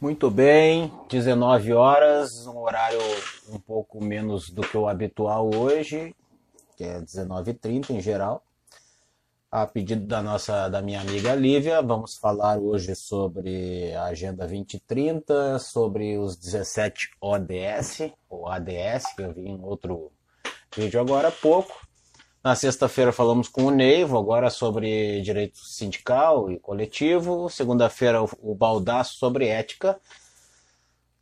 Muito bem, 19 horas, um horário um pouco menos do que o habitual hoje, que é 19h30 em geral. A pedido da nossa da minha amiga Lívia, vamos falar hoje sobre a Agenda 2030, sobre os 17 ODS, ou ADS, que eu vi em outro vídeo agora há pouco. Na sexta-feira falamos com o Neivo, agora sobre direito sindical e coletivo. Segunda-feira o Baldaço sobre ética.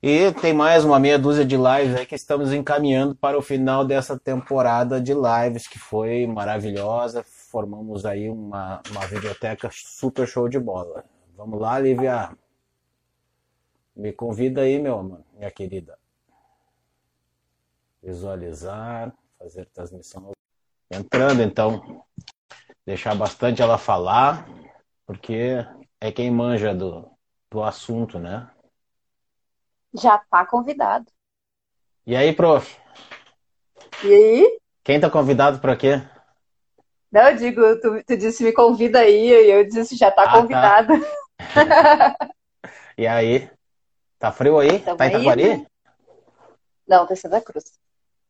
E tem mais uma meia dúzia de lives aí que estamos encaminhando para o final dessa temporada de lives, que foi maravilhosa. Formamos aí uma, uma biblioteca super show de bola. Vamos lá, Lívia. Me convida aí, meu amor, minha querida. Visualizar, fazer transmissão entrando, então deixar bastante ela falar, porque é quem manja do, do assunto, né? Já tá convidado. E aí, prof? E aí? Quem tá convidado para quê? Não, eu digo, tu, tu, disse me convida aí, e eu disse já tá ah, convidada. Tá. e aí? Tá frio aí? Tamo tá em Itaquari? Né? Não, tá em Santa Cruz.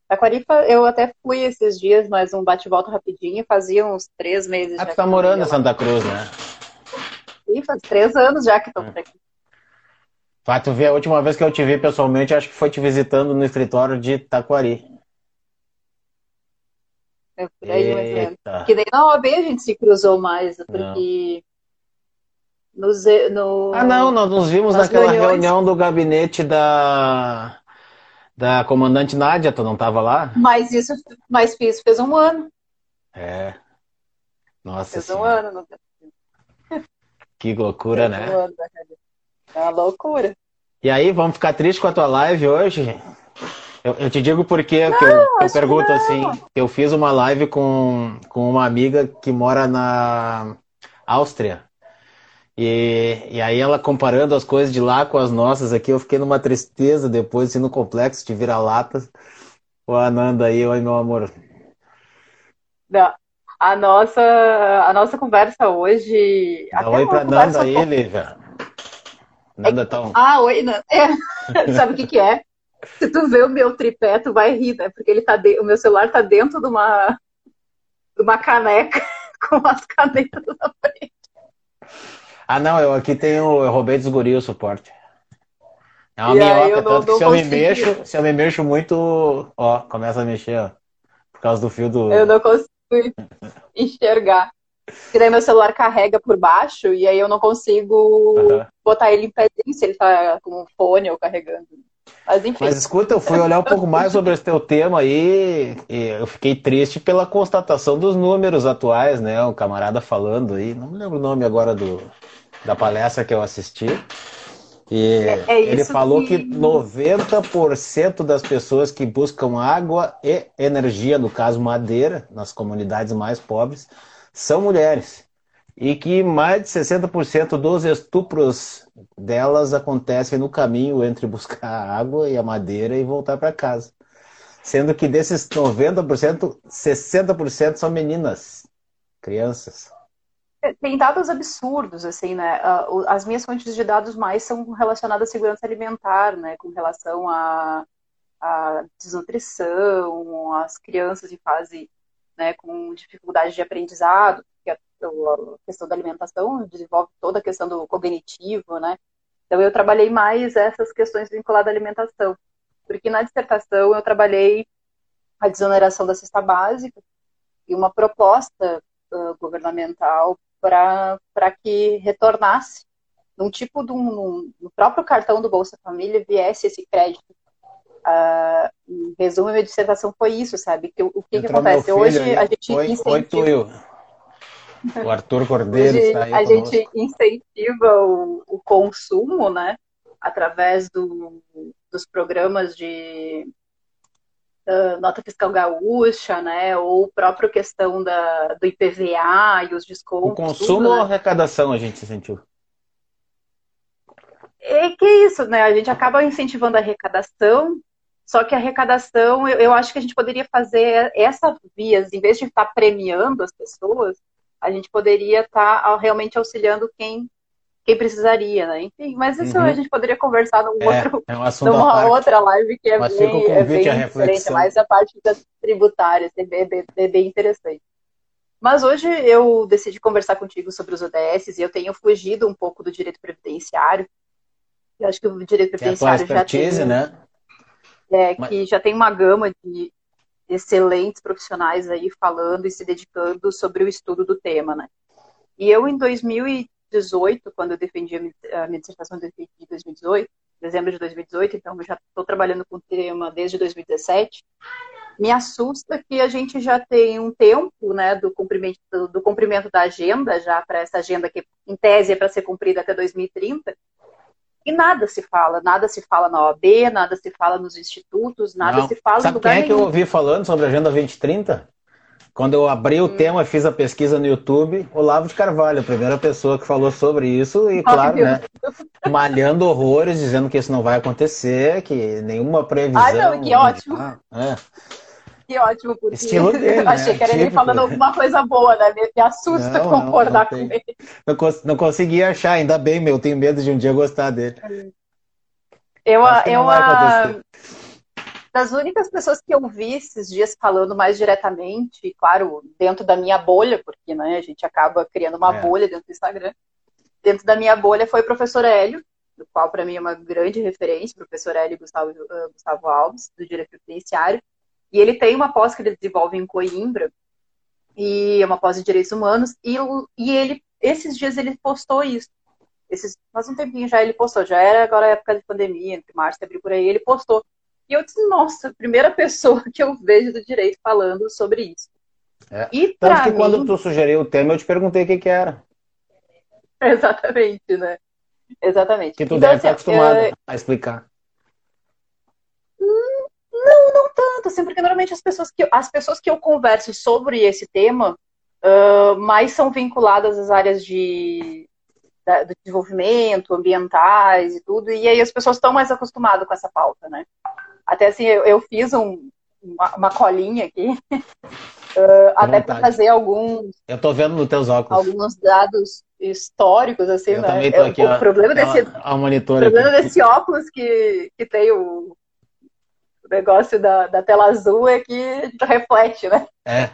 Taquaripa, eu até fui esses dias, mas um bate-volta rapidinho, fazia uns três meses. Ah, tu tá morando em Santa Cruz, né? Sim, faz três anos já que tô por aqui. Vai, tu ver, a última vez que eu te vi pessoalmente, acho que foi te visitando no escritório de Taquari. É por aí, mas Que daí na OAB a gente se cruzou mais, porque... No, no, ah, não, nós nos vimos naquela reuniões... reunião do gabinete da da comandante Nádia, tu não estava lá? Mas isso, mas isso fez um ano. É. Nossa Fez senhora. um ano. No... Que loucura, fez né? Um ano, é uma loucura. E aí, vamos ficar tristes com a tua live hoje? Eu, eu te digo porque não, que eu, eu pergunto assim, eu fiz uma live com, com uma amiga que mora na Áustria. E, e aí ela comparando as coisas de lá com as nossas aqui, eu fiquei numa tristeza depois, assim, no complexo de vira-latas. O Ananda aí, oi meu amor. Não, a nossa, a nossa conversa hoje. Dá oi pra Nanda aí, Lívia. Nanda tá um... Ah, oi, Nanda. É. Sabe o que, que é? Se tu vê o meu tripé, tu vai rir, né? Porque ele tá de... o meu celular tá dentro de uma, de uma caneca com as canetas na frente. Ah, não, eu aqui tenho. Eu roubei dos guris o suporte. É uma e minhoca, tanto que se eu me mexo, se eu me mexo muito, ó, começa a mexer, ó. Por causa do fio do. Eu não consigo enxergar. Porque daí meu celular carrega por baixo e aí eu não consigo uhum. botar ele em pé se ele tá com o fone ou carregando. Mas enfim. Mas escuta, eu fui olhar um pouco mais sobre esse teu tema aí e eu fiquei triste pela constatação dos números atuais, né? O camarada falando aí, não me lembro o nome agora do, da palestra que eu assisti. E é, é ele falou que... que 90% das pessoas que buscam água e energia, no caso madeira, nas comunidades mais pobres, são mulheres. E que mais de 60% dos estupros delas acontecem no caminho entre buscar a água e a madeira e voltar para casa. Sendo que desses 90%, 60% são meninas, crianças tem dados absurdos, assim, né? As minhas fontes de dados mais são relacionadas à segurança alimentar, né? Com relação à, à desnutrição, às crianças em fase, né, com dificuldade de aprendizado, que a, questão da alimentação desenvolve toda a questão do cognitivo, né? Então eu trabalhei mais essas questões vinculadas à alimentação, porque na dissertação eu trabalhei a desoneração da cesta básica e uma proposta uh, governamental para que retornasse num tipo de um, no próprio cartão do Bolsa Família viesse esse crédito. Uh, em resumo, minha dissertação foi isso, sabe? Que, o que, que acontece? Hoje a gente oi, incentiva... Oi, o Arthur Cordeiro Hoje, está aí A conosco. gente incentiva o, o, consumo, né? Através do, dos programas de uh, nota fiscal gaúcha, né? Ou própria questão da, do IPVA e os descontos. O consumo tudo, ou né? arrecadação a gente sentiu? É que isso, né? A gente acaba incentivando a arrecadação, só que a arrecadação, eu, eu acho que a gente poderia fazer essa via, em vez de estar premiando as pessoas, a gente poderia estar realmente auxiliando quem quem precisaria, né? Enfim, mas isso uhum. a gente poderia conversar num é, outro, é um numa outra live que é mas bem, é bem diferente, mas a parte da tributária é bem, é bem interessante. Mas hoje eu decidi conversar contigo sobre os ODS e eu tenho fugido um pouco do direito previdenciário. Eu acho que o direito previdenciário já tem, né? É, mas... que já tem uma gama de excelentes profissionais aí falando e se dedicando sobre o estudo do tema, né? E eu, em 2018, quando eu defendi a minha dissertação, de 2018, dezembro de 2018, então eu já estou trabalhando com o tema desde 2017, me assusta que a gente já tem um tempo né, do, cumprimento, do, cumprimento da agenda, já para essa agenda que, em tese, é para ser cumprida até 2030, e nada se fala, nada se fala na OAB, nada se fala nos institutos, nada Não. se fala Sabe quem é que eu ouvi falando sobre a Agenda 2030? Quando eu abri o hum. tema e fiz a pesquisa no YouTube, Olavo de Carvalho, a primeira pessoa que falou sobre isso, e claro, né, malhando horrores, dizendo que isso não vai acontecer, que nenhuma previsão. Ah, não, que ótimo. é. Que ótimo, porque Estilo dele, né? achei que era ele falando alguma coisa boa, né? Me, assusta não, concordar não, não com ele. Não, não consegui achar, ainda bem, meu, tenho medo de um dia gostar dele. Eu, eu, a das únicas pessoas que eu vi esses dias falando mais diretamente, claro, dentro da minha bolha, porque né, a gente acaba criando uma é. bolha dentro do Instagram, dentro da minha bolha foi o professor Hélio, do qual para mim é uma grande referência, o professor Hélio Gustavo, uh, Gustavo Alves, do Direito Penitenciário, e ele tem uma pós que ele desenvolve em Coimbra, e é uma pós de Direitos Humanos, e, e ele, esses dias ele postou isso, esses, faz um tempinho já ele postou, já era agora a época de pandemia, entre março e abril por aí, ele postou, e eu disse, nossa, primeira pessoa que eu vejo do direito falando sobre isso. É. E Tanto que mim... quando tu sugeriu o tema, eu te perguntei o que, que era. Exatamente, né? Exatamente. Que tu então, deve assim, estar acostumado é... a explicar. Hum, não, não tanto, assim, porque normalmente as pessoas que, as pessoas que eu converso sobre esse tema uh, mais são vinculadas às áreas de, da, do desenvolvimento, ambientais e tudo, e aí as pessoas estão mais acostumadas com essa pauta, né? Até assim, eu, eu fiz um, uma, uma, colinha aqui, uh, até para fazer alguns. Eu tô vendo nos teus óculos. Alguns dados históricos, assim, eu né? Também tô aqui, o ó, problema desse, a, a monitor problema aqui. desse óculos que, que tem o, o negócio da, da tela azul é que reflete, né? É.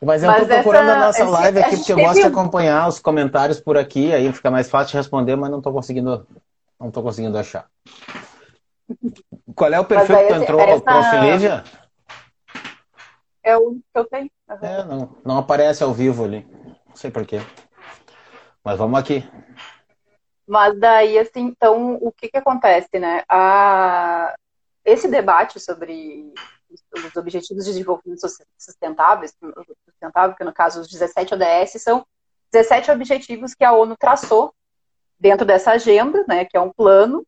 Mas eu estou procurando essa, a nossa live aqui, porque eu gosto de acompanhar os comentários por aqui, aí fica mais fácil de responder, mas não estou conseguindo, não tô conseguindo achar. Qual é o perfil que tu entrou? Essa... Prof. Lídia? É o que eu tenho. Uhum. É, não, não aparece ao vivo ali. Não sei porquê. Mas vamos aqui. Mas daí, assim, então, o que que acontece, né? A... Esse debate sobre os Objetivos de Desenvolvimento Sustentável, sustentável, que no caso os 17 ODS, são 17 objetivos que a ONU traçou dentro dessa agenda, né, que é um plano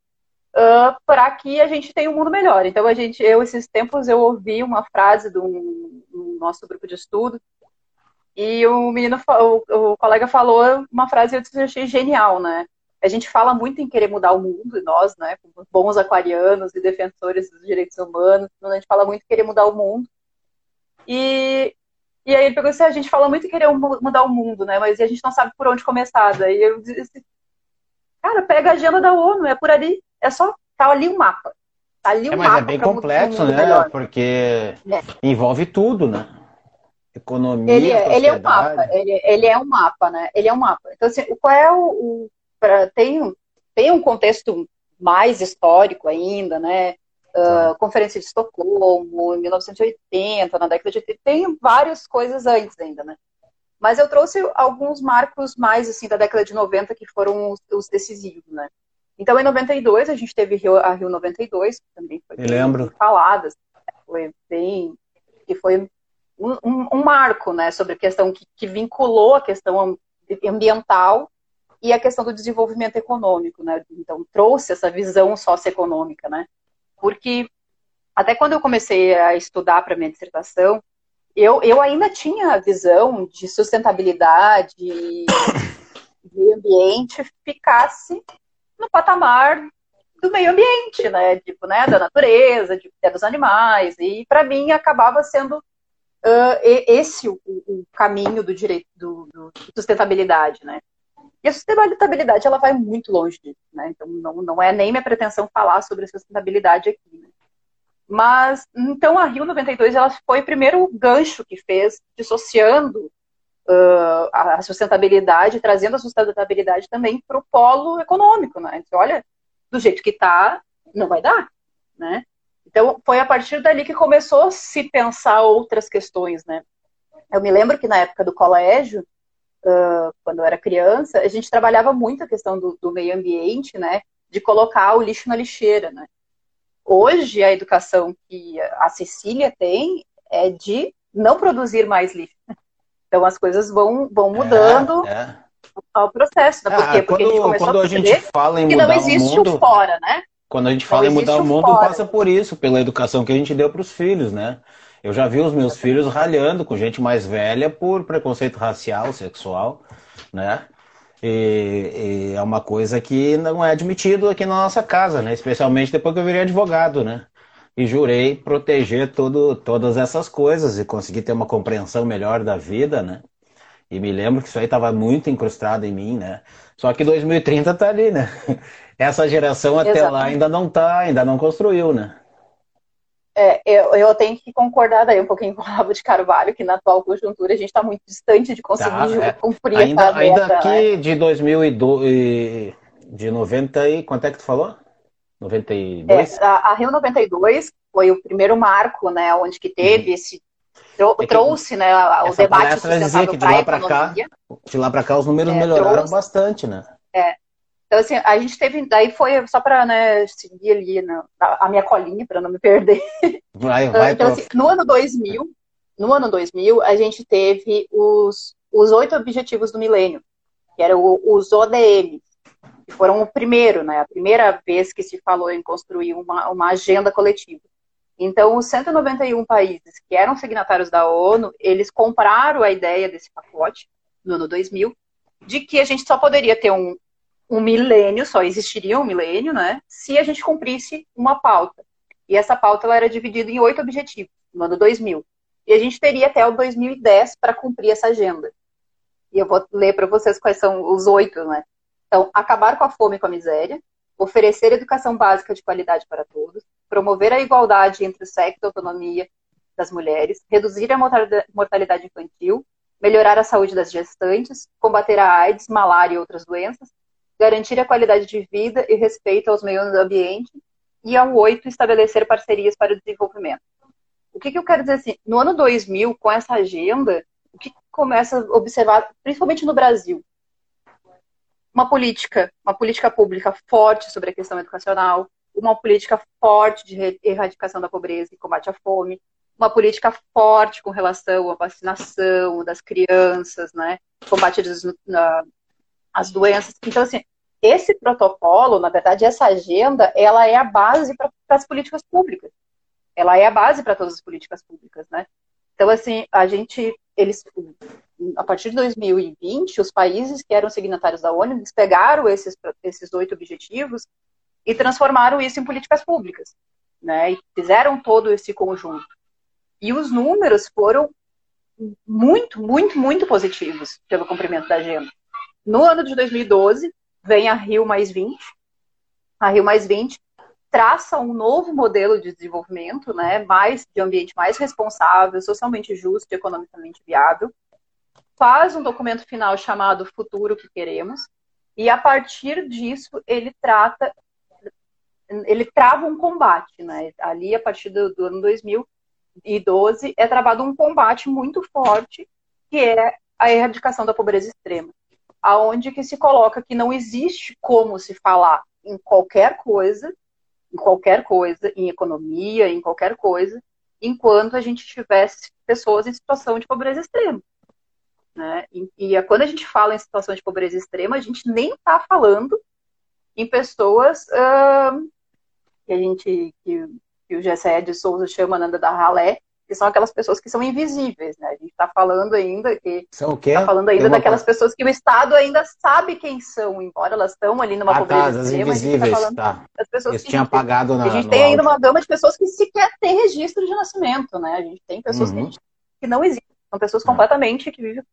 uh, para que a gente tenha um mundo melhor. Então, a gente, eu, esses tempos, eu ouvi uma frase do nosso grupo de estudo, e o menino, o, o colega falou uma frase que eu achei genial, né? A gente fala muito em querer mudar o mundo, e nós, né, como bons aquarianos e defensores dos direitos humanos, a gente fala muito em querer mudar o mundo. E, e aí ele pegou assim, ah, a gente fala muito em querer mudar o mundo, né, mas a gente não sabe por onde começar. Daí eu disse, cara, pega a agenda da ONU, é por ali, é só tá ali o um mapa. Tá ali o um é, mas é mapa. é bem complexo, né? Melhor. Porque é. envolve tudo, né? Economia, ele, é, ele é um mapa, ele, ele, é um mapa, né? Ele é um mapa. Então, assim, qual é o, o pra, tem, tem um contexto mais histórico ainda, né? Uh, Conferência de Estocolmo, em 1980, na década de 80, tem várias coisas antes ainda, né? Mas eu trouxe alguns marcos mais, assim, da década de 90 que foram os, os decisivos, né? Então, em 92, a gente teve a Rio 92, que também foi bem falada, foi bem, que foi um, um, um, marco, né, sobre a questão que, que, vinculou a questão ambiental e a questão do desenvolvimento econômico, né, então trouxe essa visão socioeconômica, né, porque até quando eu comecei a estudar para minha dissertação, eu, eu ainda tinha a visão de sustentabilidade, de ambiente ficasse no patamar do meio ambiente, né? Tipo, né, da natureza, de, dos animais. E para mim acabava sendo uh, esse o, o, caminho do direito do, do, sustentabilidade, né? E a sustentabilidade ela vai muito longe disso, né? Então não, não é nem minha pretensão falar sobre sustentabilidade aqui. Né? Mas então a Rio 92 ela foi o primeiro gancho que fez dissociando uh, a sustentabilidade, trazendo a sustentabilidade também para o polo econômico, né? Então, olha, do jeito que está, não vai dar, né? Então foi a partir dali que começou a se pensar outras questões, né? Eu me lembro que na época do colégio uh, quando eu era criança, a gente trabalhava muito a questão do, do, meio ambiente, né? De colocar o lixo na lixeira, né? Hoje, a educação que a Cecília tem é de não produzir mais lixo. Então, as coisas vão, vão mudando é, é. ao processo. Né? Por quê? Porque quando, a gente começou quando a, a gente fala em mudar que não existe o, mundo, o fora, né? Quando a gente fala não em mudar o mundo, fora. passa por isso, pela educação que a gente deu para os filhos, né? Eu já vi os meus filhos ralhando com gente mais velha por preconceito racial, sexual, né? E, e, é uma coisa que não é admitido aqui na nossa casa, né? Especialmente depois que eu virei advogado, né? E jurei proteger todo, todas essas coisas e conseguir ter uma compreensão melhor da vida, né? E me lembro que isso aí estava muito incrustado em mim, né? Só que 2030 tá ali, né? Essa geração até Exatamente. lá ainda não tá, ainda não construiu, né? É, eu, eu, tenho que concordar daí um pouquinho com o Rabo de Carvalho, que na atual conjuntura a gente está muito distante de conseguir tá, é. cumprir ainda, essa meta. Ainda aqui né? de 2002, de 90 e... Quanto é que tu falou? 92? É, a, a, Rio 92 foi o primeiro marco, né, onde que teve uhum. esse... É trouxe, né, o debate sustentável para a economia. Cá, de lá para cá os números é, melhoraram trouxe, bastante, né? É, então, assim, a gente teve. Daí foi só para né, seguir ali na, a minha colinha, para não me perder. Vai, vai, então, assim, no ano 2000, no ano 2000, a gente teve os, os oito objetivos do milênio, que eram os ODM, que foram o primeiro, né? A primeira vez que se falou em construir uma, uma agenda coletiva. Então, os 191 países que eram signatários da ONU, eles compraram a ideia desse pacote no ano 2000, de que a gente só poderia ter um, um milênio, só existiria um milênio, né? Se a gente cumprisse uma pauta. E essa pauta ela era dividida em oito objetivos, no ano 2000. E a gente teria até o 2010 para cumprir essa agenda. E eu vou ler para vocês quais são os oito, né? Então, acabar com a fome e com a miséria, oferecer educação básica de qualidade para todos, promover a igualdade entre o sexo e a autonomia das mulheres, reduzir a mortalidade infantil, melhorar a saúde das gestantes, combater a AIDS, malária e outras doenças, garantir a qualidade de vida e respeito aos meios ambiente, e ao oito, estabelecer parcerias para o desenvolvimento. O que, que eu quero dizer assim? No ano 2000, com essa agenda, o que começa a observar, principalmente no Brasil? Uma política, uma política pública forte sobre a questão educacional, uma política forte de erradicação da pobreza e combate à fome, uma política forte com relação à vacinação das crianças, né, combate às doenças. Então, assim, esse protocolo, na verdade, essa agenda, ela é a base para as políticas públicas. Ela é a base para todas as políticas públicas, né? Então, assim, a gente, eles, a partir de 2020, os países que eram signatários da ONU, eles pegaram esses, esses oito objetivos e transformaram isso em políticas públicas, né? E fizeram todo esse conjunto. E os números foram muito, muito, muito positivos pelo cumprimento da agenda. No ano de 2012, vem a Rio mais 20. A Rio mais 20 traça um novo modelo de desenvolvimento, né, mais de ambiente mais responsável, socialmente justo e economicamente viável. Faz um documento final chamado Futuro que Queremos, e a partir disso ele trata ele trava um combate, né? Ali a partir do, do ano 2012 é travado um combate muito forte que é a erradicação da pobreza extrema aonde que se coloca que não existe como se falar em qualquer coisa, em qualquer coisa, em economia, em qualquer coisa, enquanto a gente tivesse pessoas em situação de pobreza extrema. Né? E, e quando a gente fala em situação de pobreza extrema, a gente nem está falando em pessoas uh, que a gente, que, que o Gessé de Souza chama Nanda da Ralé, que são aquelas pessoas que são invisíveis, né? A gente está falando ainda que são o quê? Tá falando ainda daquelas pessoas que o Estado ainda sabe quem são, embora elas estão ali numa ah, pobreza tá, extrema. Invisíveis, tá tá. das pessoas Isso que tinha apagado na. A gente tem ainda uma gama de pessoas que sequer têm registro de nascimento, né? A gente tem pessoas uhum. que, que, não existem, são pessoas completamente que vivem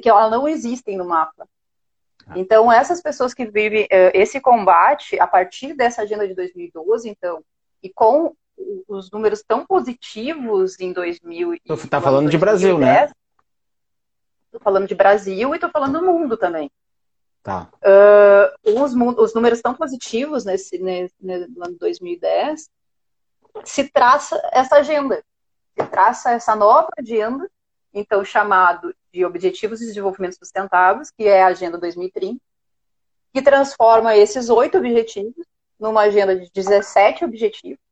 que, elas não existem no mapa. Ah. Então, essas pessoas que vivem uh, esse combate, a partir dessa agenda de 2012, então, e com os números tão positivos em 2000. Tu está falando de Brasil, né? Estou falando de Brasil e estou falando do mundo também. Tá. Uh, os, os, números tão positivos nesse, nesse, no ano 2010 se traça essa agenda, se traça essa nova agenda, então chamado de Objetivos de Desenvolvimento Sustentáveis, que é a Agenda 2030, que transforma esses oito objetivos numa agenda de 17 objetivos,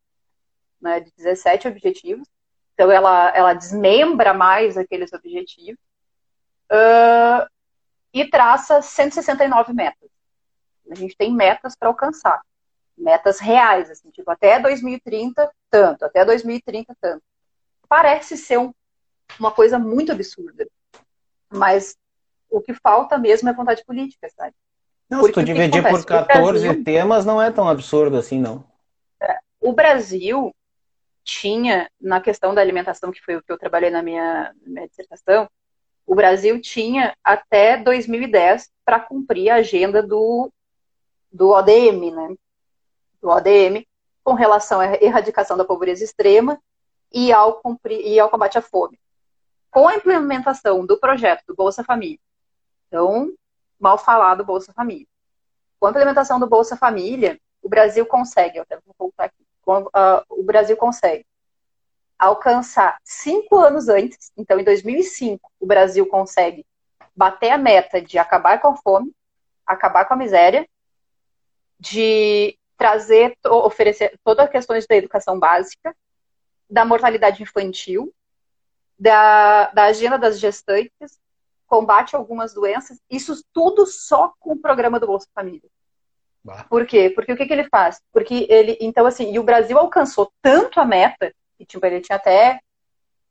né, de 17 objetivos. Então, ela, ela desmembra mais aqueles objetivos uh, e traça 169 metas. A gente tem metas para alcançar, metas reais, assim, tipo, até 2030, tanto, até 2030, tanto. Parece ser um, uma coisa muito absurda, mas o que falta mesmo é vontade política, sabe? Não, Porque se tu dividir por 14 Brasil, temas, não é tão absurdo assim, não. É, o Brasil tinha, na questão da alimentação, que foi o que eu trabalhei na minha, na minha dissertação, o Brasil tinha até 2010 para cumprir a agenda do, do ODM, né? Do ODM, com relação à erradicação da pobreza extrema e ao, cumprir, e ao combate à fome. Com a implementação do projeto do Bolsa Família, então, mal falado Bolsa Família. Com a implementação do Bolsa Família, o Brasil consegue, eu até vou voltar aqui, o Brasil consegue alcançar cinco anos antes, então em 2005, o Brasil consegue bater a meta de acabar com a fome, acabar com a miséria, de trazer, oferecer todas as questões da educação básica, da mortalidade infantil, da, da agenda das gestantes, combate algumas doenças, isso tudo só com o programa do Bolsa Família. Bah. Por quê? Porque o que, que ele faz? Porque ele, então assim, e o Brasil alcançou tanto a meta e, tipo, ele tinha até.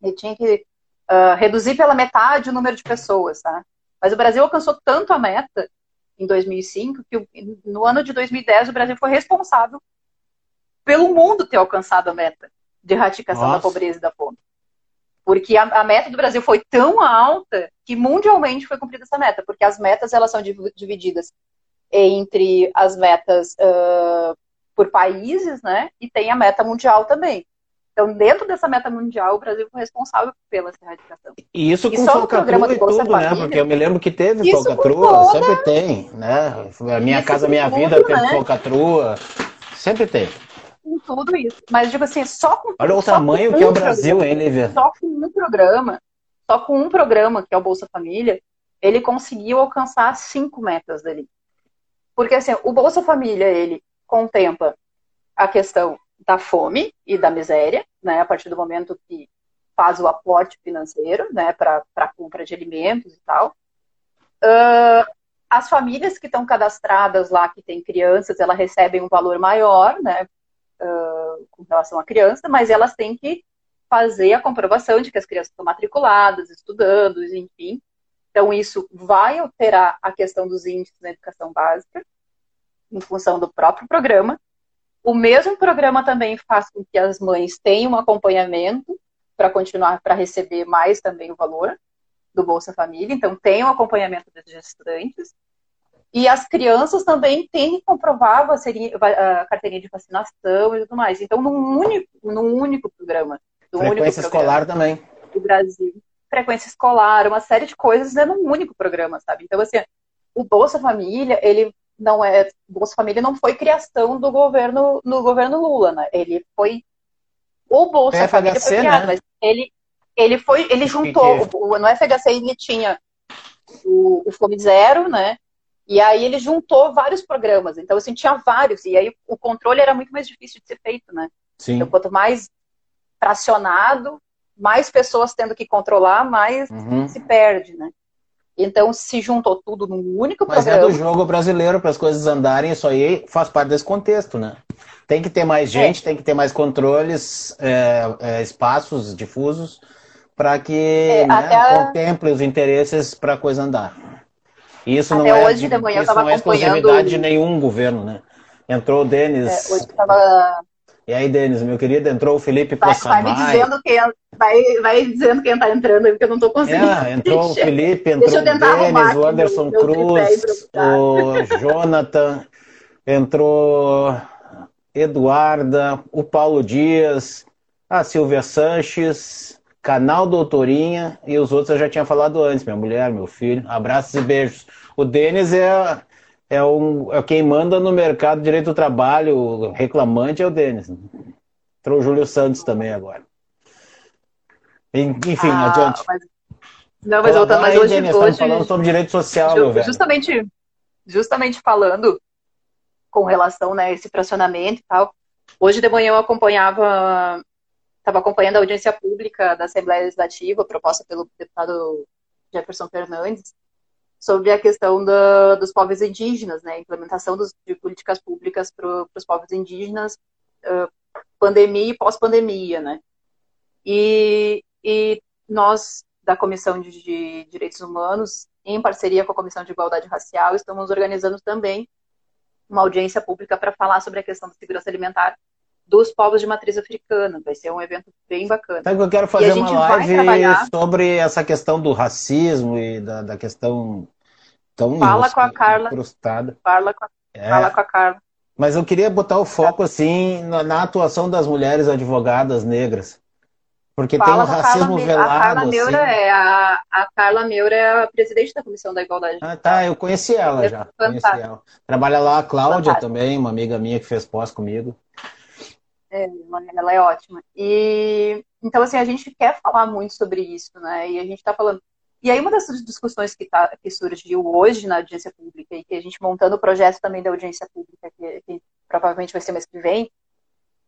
Ele tinha que uh, reduzir pela metade o número de pessoas, tá? Mas o Brasil alcançou tanto a meta em 2005 que no ano de 2010 o Brasil foi responsável pelo mundo ter alcançado a meta de erradicação Nossa. da pobreza e da fome. Porque a, a, meta do Brasil foi tão alta que mundialmente foi cumprida essa meta, porque as metas elas são divididas entre as metas uh, por países, né? E tem a meta mundial também. Então, dentro dessa meta mundial, o Brasil foi responsável pela erradicação. E isso com e tudo, né? Família, né? Porque eu me lembro que teve falcatrua, toda... sempre tem, né? A minha isso casa, minha tudo, vida teve né? falcatrua, sempre tem. Com tudo isso. Mas, digo assim, só com Olha o tamanho que é o Brasil, programa, hein, Lívia? Só com um programa, só com um programa, que é o Bolsa Família, ele conseguiu alcançar cinco metas dele. Porque, assim, o Bolsa Família, ele contempla a questão da fome e da miséria, né, a partir do momento que faz o aporte financeiro, né, para compra de alimentos e tal. Uh, as famílias que estão cadastradas lá, que têm crianças, elas recebem um valor maior, né, uh, com relação à criança, mas elas têm que fazer a comprovação de que as crianças estão matriculadas, estudando, enfim. Então, isso vai alterar a questão dos índices na educação básica, em função do próprio programa. O mesmo programa também faz com que as mães tenham um acompanhamento para continuar, para receber mais também o valor do Bolsa Família. Então, tem o um acompanhamento das gestantes. E as crianças também têm que comprovar a, carteirinha de vacinação e tudo mais. Então, num único, num único programa. Frequência único escolar também. Do Brasil. Frequência escolar, uma série de coisas é num único programa, sabe? Então, assim, o Bolsa Família, ele não é Bolsa Família não foi criação do governo no governo Lula, né? Ele foi o Bolsa FHC, Família foi criado, né? mas ele ele foi ele juntou o, no FHC ele tinha o, o Fome Zero, né? E aí ele juntou vários programas. Então assim tinha vários e aí o controle era muito mais difícil de ser feito, né? Sim. Então quanto mais fracionado, mais pessoas tendo que controlar, mais uhum. se perde, né? Então se juntou tudo num único Mas programa. Mas é do jogo brasileiro para as coisas andarem, isso aí faz parte desse contexto, né? Tem que ter mais é. gente, é. tem que ter mais controles, é, é, espaços difusos para que é, né, a... contemple os interesses para a coisa andar. E isso até não é, hoje de, de manhã isso não é exclusividade de nenhum governo, né? Entrou o Denis. É, hoje tava... E aí, Denis, meu querido, entrou o Felipe vai, vai me dizendo quem, vai, vai dizendo quem tá entrando aí, porque eu não tô conseguindo. É, entrou o Felipe, entrou o Denis, o Anderson Cruz, o Jonathan, entrou Eduarda, o Paulo Dias, a Silvia Sanches, canal Doutorinha e os outros eu já tinha falado antes, minha mulher, meu filho. Abraços e beijos. O Denis é é, um, é quem manda no mercado direito do trabalho, o reclamante é o Denis. Entrou o Júlio Santos também agora. Enfim, ah, adiante. Mas... Não, mas voltando, mas hoje, Denis, hoje falando sobre direito social, meu velho. Justamente, justamente falando com relação né, a esse fracionamento e tal. Hoje de manhã eu acompanhava, estava acompanhando a audiência pública da Assembleia Legislativa, proposta pelo deputado Jefferson Fernandes, sobre a questão da, dos povos indígenas, né, implementação dos, de políticas públicas para os povos indígenas, uh, pandemia e pós-pandemia, né. E, e nós, da Comissão de, de Direitos Humanos, em parceria com a Comissão de Igualdade Racial, estamos organizando também uma audiência pública para falar sobre a questão da segurança alimentar dos povos de matriz africana. Vai ser um evento bem bacana. Que eu quero fazer uma live trabalhar... sobre essa questão do racismo e da, da questão tão Fala com a Carla. Fala com a, é. fala com a Carla. Mas eu queria botar o foco assim na, na atuação das mulheres advogadas negras. Porque Fala tem um racismo Carla, velado. A Carla Meura assim. é a, a Carla Meura é a presidente da Comissão da Igualdade. Ah, tá, eu conheci ela já. Conheci ela. Trabalha lá a Cláudia Fantástico. também, uma amiga minha que fez pós comigo. É, ela é ótima. E então, assim, a gente quer falar muito sobre isso, né? E a gente está falando. E aí, uma das discussões que, tá, que surgiu hoje na audiência pública, e que a gente montando o projeto também da audiência pública, que, que provavelmente vai ser mês que vem,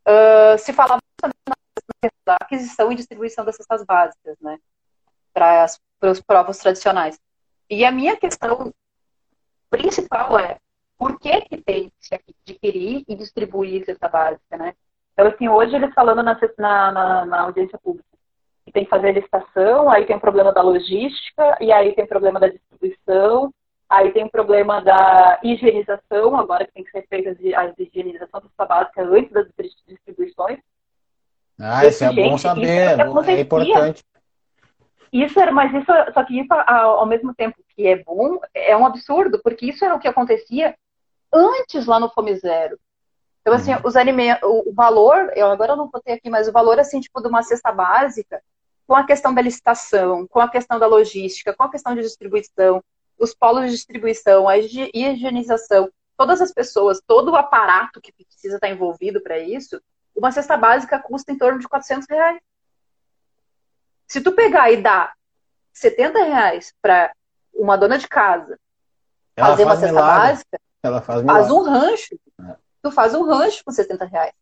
uh, se falava da aquisição e distribuição das cestas básicas, né? Para os provos tradicionais. E a minha questão principal é por que, que tem que adquirir e distribuir cesta básica, né? Então, assim, hoje eles falando na, na, na audiência pública que tem que fazer a licitação, aí tem o problema da logística, e aí tem o problema da distribuição, aí tem o problema da higienização, agora que tem que ser feita a higienização da básica antes das distribuições. Ah, isso é bom saber, é, é importante. Isso era, mas isso, só que isso ao mesmo tempo que é bom, é um absurdo, porque isso era o que acontecia antes lá no Fome Zero. Então, assim, uhum. os alimentos, o, valor, eu agora não botei aqui, mas o valor, assim, tipo, de uma cesta básica, com a questão da licitação, com a questão da logística, com a questão de distribuição, os polos de distribuição, a higienização, todas as pessoas, todo o aparato que precisa estar envolvido para isso, uma cesta básica custa em torno de 400 reais. Se tu pegar e dar 70 reais para uma dona de casa ela fazer faz uma cesta milagre. básica, ela faz, faz um rancho. É tu faz um rancho com 60 reais.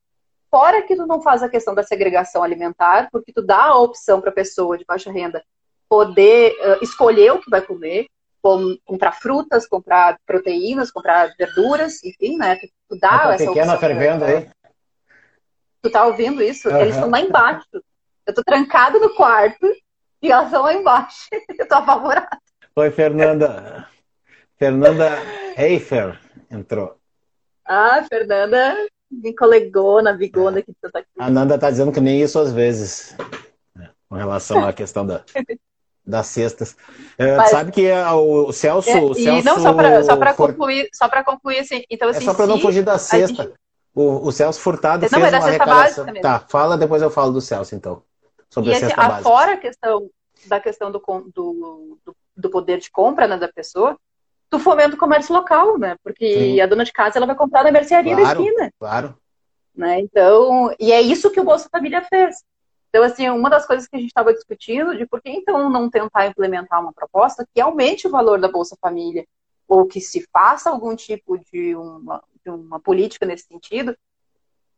Fora que tu não faz a questão da segregação alimentar, porque tu dá a opção para a pessoa de baixa renda poder uh, escolher o que vai comer, com, comprar frutas, comprar proteínas, comprar verduras, enfim, né? Tu, tu dá essa pequena opção. fervendo aí. Tu tá ouvindo isso? Uhum. Eles estão lá embaixo. Eu tô trancado no quarto e elas estão lá embaixo. Eu tô apavorada. Oi, Fernanda. Fernanda Heifer entrou. Ah, Fernanda, me colegona, bigona que tá aqui. A Nanda tá dizendo que nem isso às vezes, né, com relação à questão da, das cestas. É, Mas, sabe que é o Celso. É, o Celso e não só para só para concluir, só para concluir assim, então assim. É só para não fugir da cesta. Gente... O, o, Celso Furtado não, fez uma arrecadação. Tá, fala depois eu falo do Celso então. Sobre e a assim, cesta básica. Fora a questão da questão do, do, do poder de compra né, da pessoa, tu fomenta o comércio local, né? Porque Sim. a dona de casa ela vai comprar na mercearia claro, da esquina. Claro. Né? Então, e é isso que o Bolsa Família fez. Então, assim, uma das coisas que a gente estava discutindo de por que então não tentar implementar uma proposta que aumente o valor da Bolsa Família ou que se faça algum tipo de uma, de uma política nesse sentido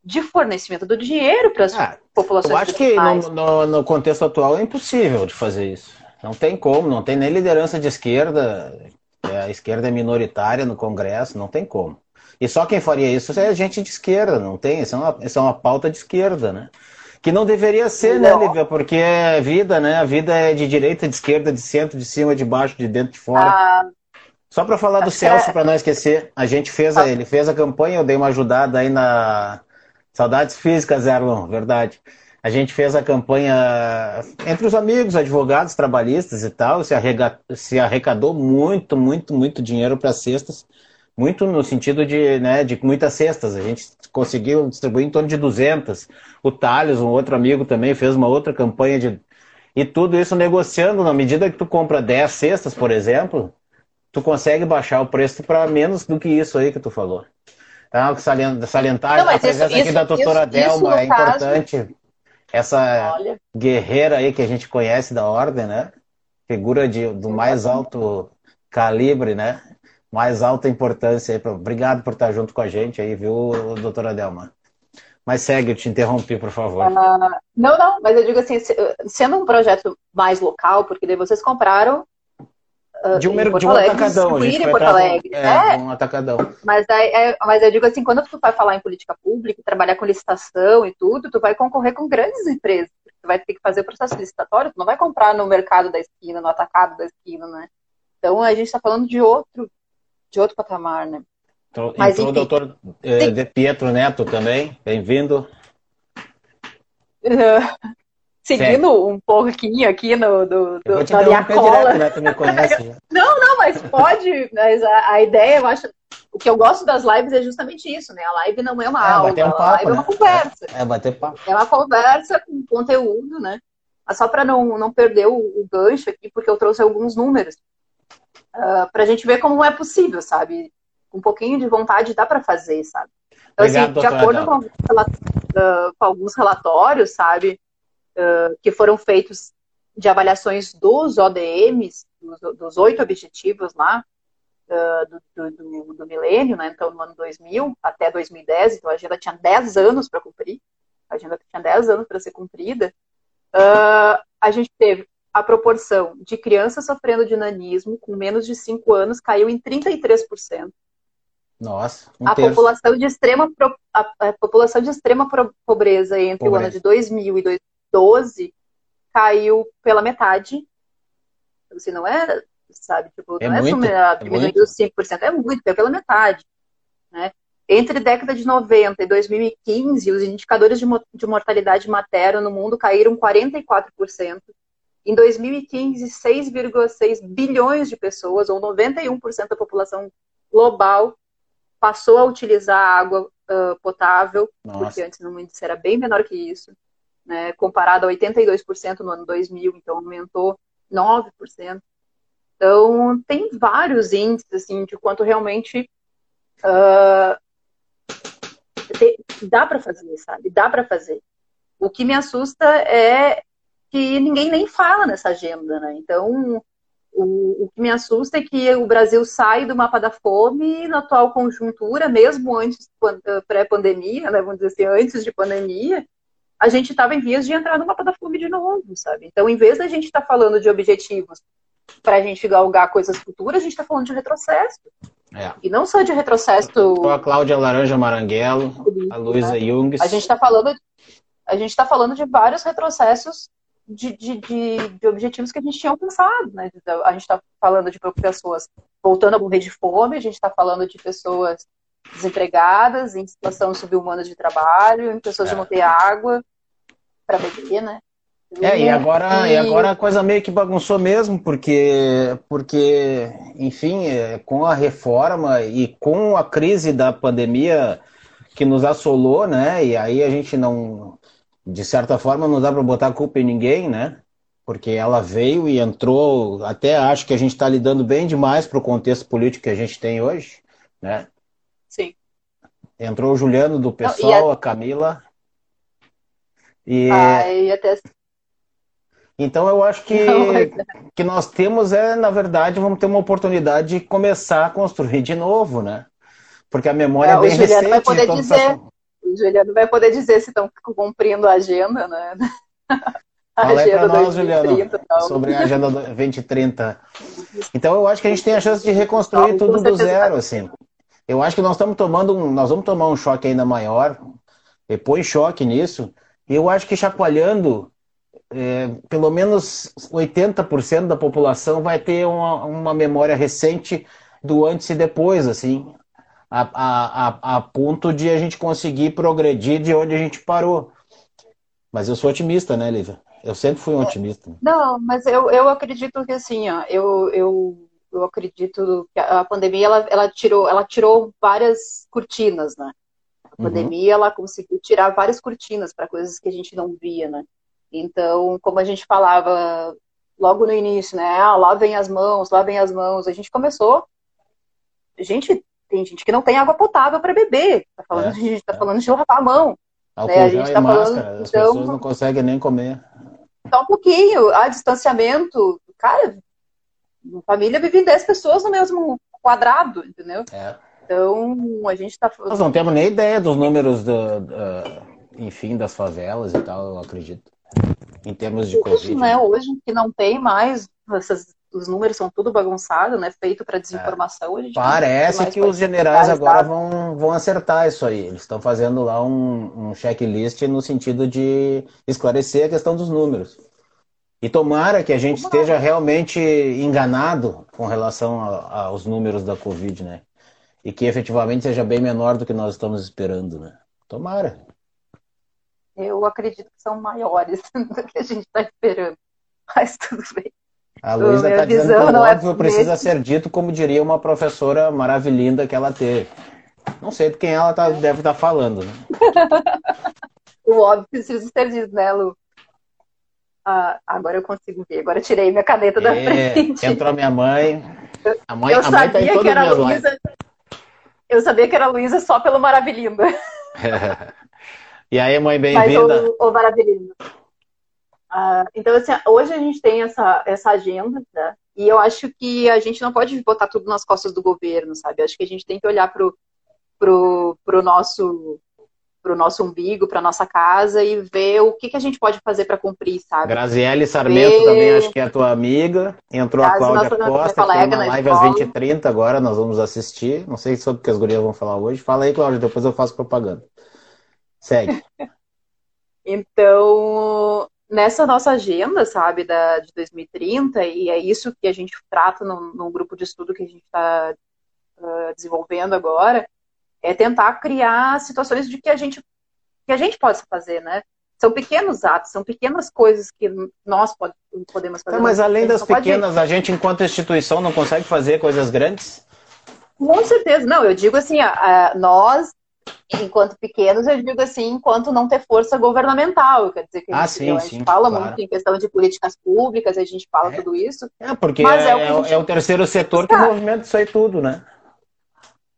de fornecimento do dinheiro para as ah, populações. Eu acho que no, no, no, contexto atual é impossível de fazer isso. Não tem como, não tem nem liderança de esquerda a esquerda é minoritária no Congresso, não tem como. E só quem faria isso é gente de esquerda, não tem? Isso é uma, isso é uma pauta de esquerda, né? Que não deveria ser, né, não. né, Lívia? Porque é vida, né? A vida é de direita, de esquerda, de centro, de cima, de baixo, de dentro, de fora. Ah, Só para falar do Celso, para não esquecer, a gente fez, a, ele fez a campanha, eu dei uma ajudada aí na, Saudades físicas, Erlon, verdade. A gente fez a campanha entre os amigos, advogados, trabalhistas e tal, se, arrega, se arrecadou muito, muito, muito dinheiro para cestas, muito no sentido de, né, de muitas cestas. A gente conseguiu distribuir em torno de 200. O Thales, um outro amigo também, fez uma outra campanha de. E tudo isso negociando, na medida que tu compra 10 cestas, por exemplo, tu consegue baixar o preço para menos do que isso aí que tu falou. Então, salientar Não, a presença isso, aqui da doutora isso, Delma isso é importante. Essa Olha. guerreira aí que a gente conhece da ordem, né? Figura de, do mais alto calibre, né? Mais alta importância. Aí. Obrigado por estar junto com a gente aí, viu, doutora Delma? Mas segue, eu te interrompi, por favor. Uh, não, não, mas eu digo assim, sendo um projeto mais local, porque daí vocês compraram de um, de um atacadão, a gente em Porto Alegre. É, é, um atacadão. Mas, é, mas eu digo assim, quando tu vai falar em política pública, trabalhar com licitação e tudo, tu vai concorrer com grandes empresas. Tu vai ter que fazer o processo licitatório, tu não vai comprar no mercado da esquina, no atacado da esquina, né? Então a gente está falando de outro, de outro patamar, né? Então, Mas, entrou o doutor eh, De Pietro Neto também, bem-vindo. Uh, seguindo Sério? um pouquinho aqui no, do, do, da minha cola. Direto, né? Conhece, né? não, não, mas pode. Mas a, a, ideia, eu acho. O que eu gosto das lives é justamente isso, né? A live não é uma é, aula, um papo, a live né? é uma conversa. É, é, bater papo. É uma conversa com conteúdo, né? Mas só para não, não perder o, o, gancho aqui, porque eu trouxe alguns números. Uh, ah, para a gente ver como é possível, sabe? com um pouquinho de vontade dá para fazer, sabe? Então, assim, Obrigado, assim, de acordo com, com, alguns relatórios, sabe, uh, que foram feitos de avaliações dos ODMs, dos oito objetivos lá, uh, do, do, do, milênio, né? Então, no ano 2000 até 2010, então a agenda tinha 10 anos para cumprir, a agenda tinha 10 anos para ser cumprida. a gente teve a proporção de crianças sofrendo de nanismo com menos de 5 anos caiu em 33%. Nossa, um a população de extrema a, a, população de extrema pobreza entre pobreza. o ano de 2000 e 2012 caiu pela metade. Você não é, sabe, tipo, é não é, muito, é diminuiu 5%, é muito, é pela metade, né? Entre década de 90 e 2015, os indicadores de, de mortalidade materna no mundo caíram 44%. Em 2015, 6,6 bilhões de pessoas, ou 91% da população global, passou a utilizar água uh, potável, Nossa. porque antes no índice era bem menor que isso, né, comparado a 82% no ano 2000, então aumentou 9%. Então, tem vários índices assim, de quanto realmente uh, te, dá para fazer, sabe? Dá para fazer. O que me assusta é que ninguém nem fala nessa agenda, né? Então, o, o, que me assusta é que o Brasil sai do mapa da fome na atual conjuntura, mesmo antes eh, pré-pandemia, né, vamos dizer assim, antes de pandemia, a gente estava em vias de entrar no mapa da fome de novo, sabe? Então, em vez da gente estar tá falando de objetivos para a gente galgar coisas futuras, a gente está falando de retrocesso. É. E não só de retrocesso. A Cláudia Laranja Maranguelo, a Luísa né? Jung. A gente está falando, a gente está falando de vários retrocessos de, de, de, de, objetivos que a gente tinha alcançado. Né? A gente está falando de pessoas voltando a morrer de fome, a gente está falando de pessoas desempregadas, em situação subhumana de trabalho, em pessoas é. de não ter água para beber, né? É, e agora, e... e... agora a coisa meio que bagunçou mesmo, porque, porque enfim, é, com a reforma e com a crise da pandemia que nos assolou, né? E aí a gente não, de certa forma, não dá para botar a culpa em ninguém, né? Porque ela veio e entrou. Até acho que a gente está lidando bem demais para o contexto político que a gente tem hoje, né? Sim. Entrou o Juliano do PSOL, a... a... Camila. E... Ah, e até... Então eu acho que que nós temos é, na verdade, vamos ter uma oportunidade de começar a construir de novo, né? Porque a memória é, é bem recente. Vai poder dizer, o Juliano vai poder dizer se estão cumprindo a agenda, né? A Fala aí para nós, Juliano, sobre a Agenda 2030. Então, eu acho que a gente tem a chance de reconstruir tudo do zero, assim. Eu acho que nós estamos tomando um, nós vamos tomar um choque ainda maior, depois choque nisso, eu acho que chacoalhando, é, pelo menos 80% da população vai ter uma, uma memória recente do antes e depois, assim. a, a, a, ponto de a gente conseguir progredir de onde a gente parou. Mas eu sou otimista, né, Lívia? Eu sempre fui um otimista. Não, mas eu, eu acredito que assim, ó, eu, eu, eu acredito que a pandemia ela, ela, tirou, ela tirou várias cortinas, né? A uhum. pandemia ela conseguiu tirar várias cortinas para coisas que a gente não via, né? Então, como a gente falava logo no início, né? Ah, lavem as mãos, lavem as mãos. A gente começou. Gente, tem gente que não tem água potável para beber. Tá falando, é, a gente está é. falando de lavar a mão. Né? a gente tá máscara, falando, as então, pessoas não conseguem nem comer. Só um pouquinho. Ah, distanciamento. Cara, família vive 10 pessoas no mesmo quadrado, entendeu? É. Então, a gente está Nós não temos nem ideia dos números, do, do, enfim, das favelas e tal, eu acredito. Em termos de Covid. Né? Hoje, que não tem mais essas os números são tudo bagunçado, né? Feito para desinformação. É. Parece que os generais agora vão, vão acertar isso aí. Eles estão fazendo lá um, um checklist no sentido de esclarecer a questão dos números. E tomara que a gente esteja realmente enganado com relação a, aos números da Covid, né? E que efetivamente seja bem menor do que nós estamos esperando, né? Tomara. Eu acredito que são maiores do que a gente está esperando. Mas tudo bem. A Luísa está dizendo que o é óbvio é precisa ser dito, como diria uma professora maravilhosa que ela teve. Não sei de quem ela tá, deve estar tá falando. Né? o óbvio precisa ser dito, né, Lu? Ah, agora eu consigo ver. Agora eu tirei minha caneta é, da frente. Entrou minha mãe. A mãe, eu a mãe tá sabia tá que era Luísa. Eu sabia que era Luísa só pelo Maravilhinda. e aí, mãe, bem-vinda. O, o. Uh, então, assim, hoje a gente tem essa, essa agenda, né? E eu acho que a gente não pode botar tudo nas costas do governo, sabe? Acho que a gente tem que olhar pro, pro, pro nosso pro nosso umbigo, para nossa casa e ver o que, que a gente pode fazer para cumprir, sabe? Graziele Sarmento ver... também acho que é a tua amiga. Entrou a Cláudia Costa, tem uma live às 20h30 agora, nós vamos assistir. Não sei sobre o que as gurias vão falar hoje. Fala aí, Cláudia, depois eu faço propaganda. Segue. então, nessa nossa agenda, sabe, da, de 2030, e é isso que a gente trata no, no grupo de estudo que a gente está uh, desenvolvendo agora, é tentar criar situações de que a gente que a gente possa fazer, né? São pequenos atos, são pequenas coisas que nós pode, podemos fazer. Tá, mas além das pequenas, pode... a gente, enquanto instituição, não consegue fazer coisas grandes? Com certeza, não. Eu digo assim, a, a, nós enquanto pequenos, eu digo assim, enquanto não ter força governamental. Quer dizer, que a ah, gente, ah, sim, a gente sim, fala claro. muito em questão de políticas públicas, a gente fala é. tudo isso. É, porque é, é, o, gente... é, o terceiro setor que movimenta isso aí tudo, né?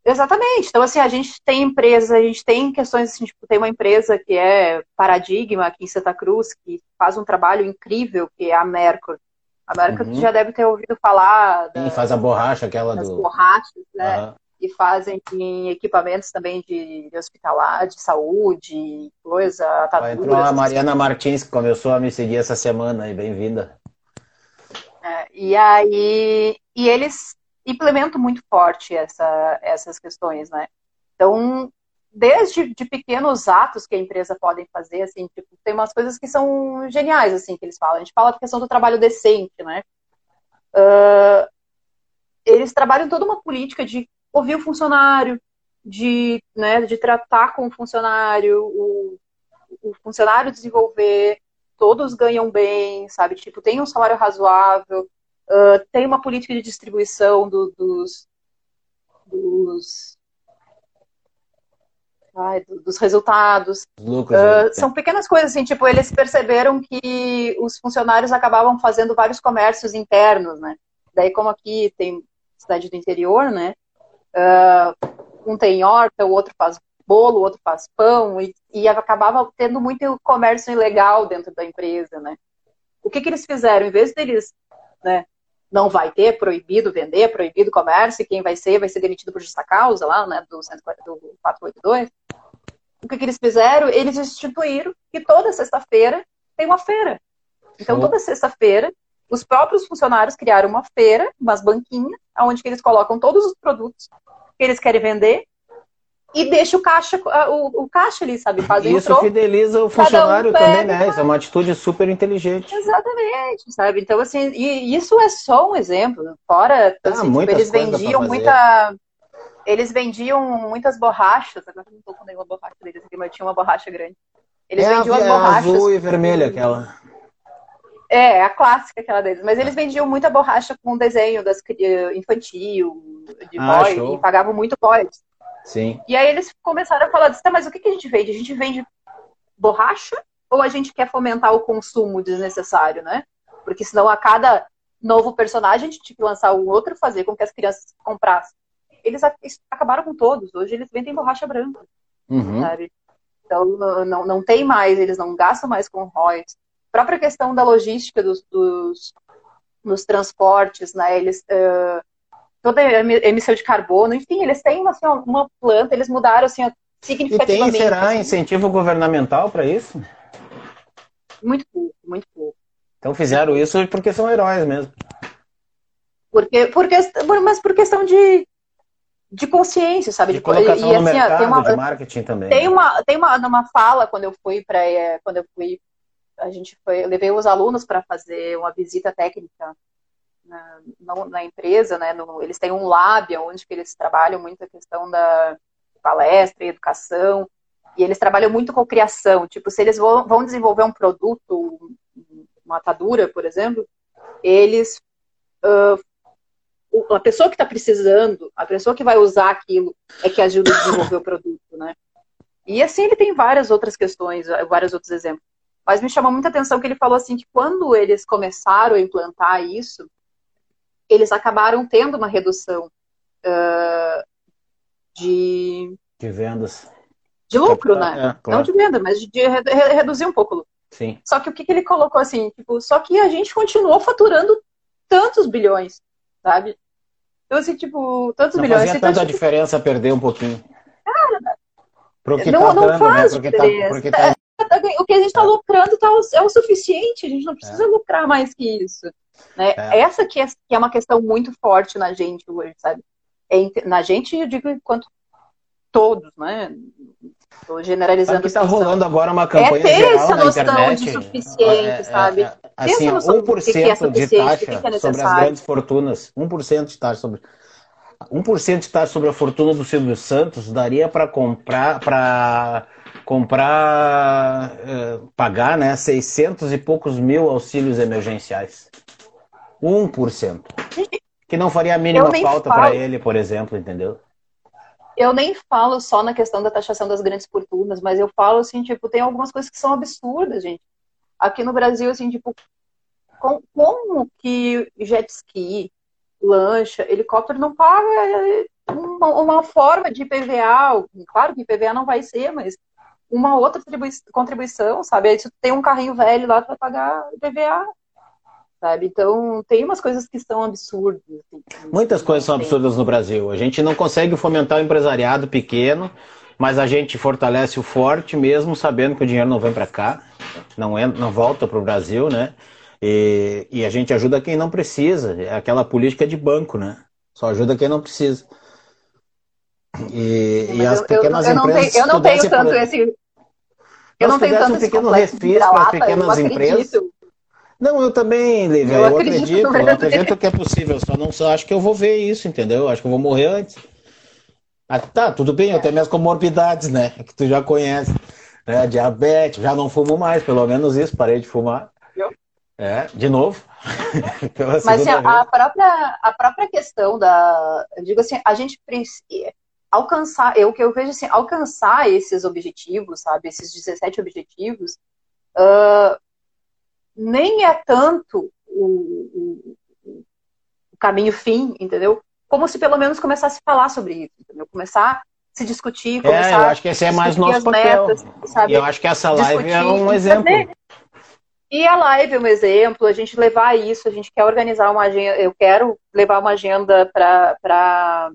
Exatamente. Então, assim, a gente tem empresas, a gente tem questões, assim, tipo, tem uma empresa que é Paradigma aqui em Santa Cruz, que faz um trabalho incrível, que é a Mercur. A Mercur uhum. já deve ter ouvido falar. Da, Sim, faz a borracha, aquela das do. borrachas, né? Uhum e fazem em equipamentos também de, de hospitalar, de saúde, coisa. Entrou a Mariana Martins, que começou a me seguir essa semana, e bem-vinda. É, e aí, e eles implementam muito forte essa, essas questões, né? Então, desde de pequenos atos que a empresa pode fazer, assim, tipo, tem umas coisas que são geniais, assim, que eles falam. A gente fala da questão do trabalho decente, né? Uh, eles trabalham toda uma política de ouvir o funcionário, de, né, de tratar com o funcionário, o, o funcionário desenvolver, todos ganham bem, sabe? Tipo, tem um salário razoável, uh, tem uma política de distribuição do, dos, dos, ai, dos resultados. Lucas, uh, são pequenas coisas, assim, tipo, eles perceberam que os funcionários acabavam fazendo vários comércios internos, né? Daí, como aqui tem cidade do interior, né? Uh, um tem horta, o outro faz bolo, o outro faz pão, e, e acabava tendo muito comércio ilegal dentro da empresa, né? O que, que eles fizeram? Em vez deles, né, não vai ter, proibido vender, proibido comércio, e quem vai ser, vai ser demitido por justa causa lá, né, do, 482, o que, que eles fizeram? Eles instituíram que toda sexta-feira tem uma feira. Então, toda sexta-feira, os próprios funcionários criaram uma feira, umas banquinhas, onde eles colocam todos os produtos que eles querem vender e deixa o caixa, o, o caixa ali, sabe? Fazem Isso fideliza o funcionário um também, né? Isso é uma atitude super inteligente. Exatamente, sabe? Então, assim, e isso é só um exemplo. Fora, ah, assim, tipo, eles vendiam muita. eles vendiam muitas borrachas, agora não estou com nenhuma borracha deles aqui, mas tinha uma borracha grande. Eles é vendiam a, as é borrachas. azul e vermelha aquela. É, a clássica aquela deles. Mas eles vendiam muita borracha com desenho das, infantil, de Ah, boy, show. e pagavam muito boys. Sim. E aí eles começaram a falar, tá, mas o que, que a gente vende? A gente vende borracha ou a gente quer fomentar o consumo desnecessário, né? Porque senão a cada novo personagem a gente tinha que lançar um outro fazer com que as crianças comprassem. Eles acabaram com todos. Hoje eles vendem borracha branca, Uhum. sabe? Então não, não, tem mais, eles não gastam mais com royalties. A própria questão da logística dos, dos, dos transportes, né? Eles eh, toda emissão de carbono, enfim, eles têm uma, assim, uma planta, eles mudaram assim ó, E significativamente. tem, será, assim, incentivo governamental para isso? muito pouco, muito pouco. Então fizeram isso porque são heróis mesmo. Porque, porque, mas por questão de, de consciência, sabe? De colocação e, no assim, mercado, tem uma, de marketing também. Tem uma, tem uma, numa fala quando eu fui para quando eu fui, a gente foi, eu levei os alunos para fazer uma visita técnica na, na, empresa, né? No, eles têm um lab onde que eles trabalham muito a questão da palestra e educação e eles trabalham muito com criação. Tipo, se eles vão, vão desenvolver um produto, uma atadura, por exemplo, eles uh, a pessoa que está precisando, a pessoa que vai usar aquilo é que ajuda a desenvolver o produto, né? E assim ele tem várias outras questões, vários outros exemplos. Mas me chamou muita atenção que ele falou assim que quando eles começaram a implantar isso, eles acabaram tendo uma redução uh, de, De vendas. de lucro, Capital, né? é, Não claro. de venda, mas de, de re- reduzir um pouco o lucro. Sim. Só que o que, que ele colocou assim, tipo, só que a gente continuou faturando tantos bilhões, sabe? Então, assim, tipo, tantos Não bilhões. fazia Então, tanta tipo, diferença perder um pouquinho. Pro que não- tá não dando, faz né? Porque tá, diferença. porque tá o que a gente está lucrando tá, é o suficiente, a gente não precisa lucrar mais que isso. Né? É. Essa que é, que é uma questão muito forte na gente hoje, sabe? É na gente, eu digo enquanto todos, né? Estou Sabe generalizando que tá situação. rolando agora uma campanha É ter geral essa na noção internet. de suficiente, sabe? É, assim, essa noção do que que é 1% de do taxa é sobre as grandes fortunas. 1% de taxa sobre 1% de taxa sobre a fortuna do Silvio Santos daria para comprar para comprar eh, pagar, né, 600 e poucos mil auxílios emergenciais. 1%. Que não faria a mínima falta falo. para ele, por exemplo, entendeu? Eu nem falo só na questão da taxação das grandes fortunas, mas eu falo assim, tipo, tem algumas coisas que são absurdas, gente. Aqui no Brasil, assim, tipo, com- como que jet ski, lancha, helicóptero não paga uma, uma forma de IPVA? Claro que IPVA não vai ser, mas uma outra tribui- contribuição, sabe? Aí se tu tem um carrinho velho lá, vai pagar IPVA, sabe? Então, tem umas coisas que são absurdas. assim, Muitas não coisas são absurdas no Brasil. A gente não consegue fomentar o empresariado pequeno, mas a gente fortalece o forte mesmo sabendo que o dinheiro não vem para cá, não, entra, não volta para o Brasil, né? E, e a gente ajuda quem não precisa. É aquela política de banco, né? Só ajuda quem não precisa. E, e as eu- eu, pequenas eu não empresas tenho, eu não tenho tanto esse. Eu não tenho tanto um pequeno refis para pequenas eu empresas. Não, eu também, Lívia, Eu eu, acredito acredito, eu acredito que é possível, só não só acho que eu vou ver isso, entendeu? Eu Acho que eu vou morrer antes. Ah, tá, tudo bem, eu tenho minhas comorbidades, né? Que tu já conhece. Né? Diabetes, já não fumo mais, pelo menos isso, parei de fumar. Eu? É, de novo. Mas assim, a vez. própria, a própria questão da. Eu digo assim, a gente precisa alcançar, eu que eu vejo assim, alcançar esses objetivos, sabe? Esses 17 objetivos, ah, nem é tanto o, o- o caminho fim, entendeu? Como se pelo menos começasse a falar sobre isso, entendeu? Começar a se discutir, É, começar eu acho que esse é mais nosso papel. metas, sabe? E eu acho que essa live é discutir um e exemplo. fazer. E a live é um exemplo, a gente levar isso, a gente quer organizar uma agenda, eu quero levar uma agenda para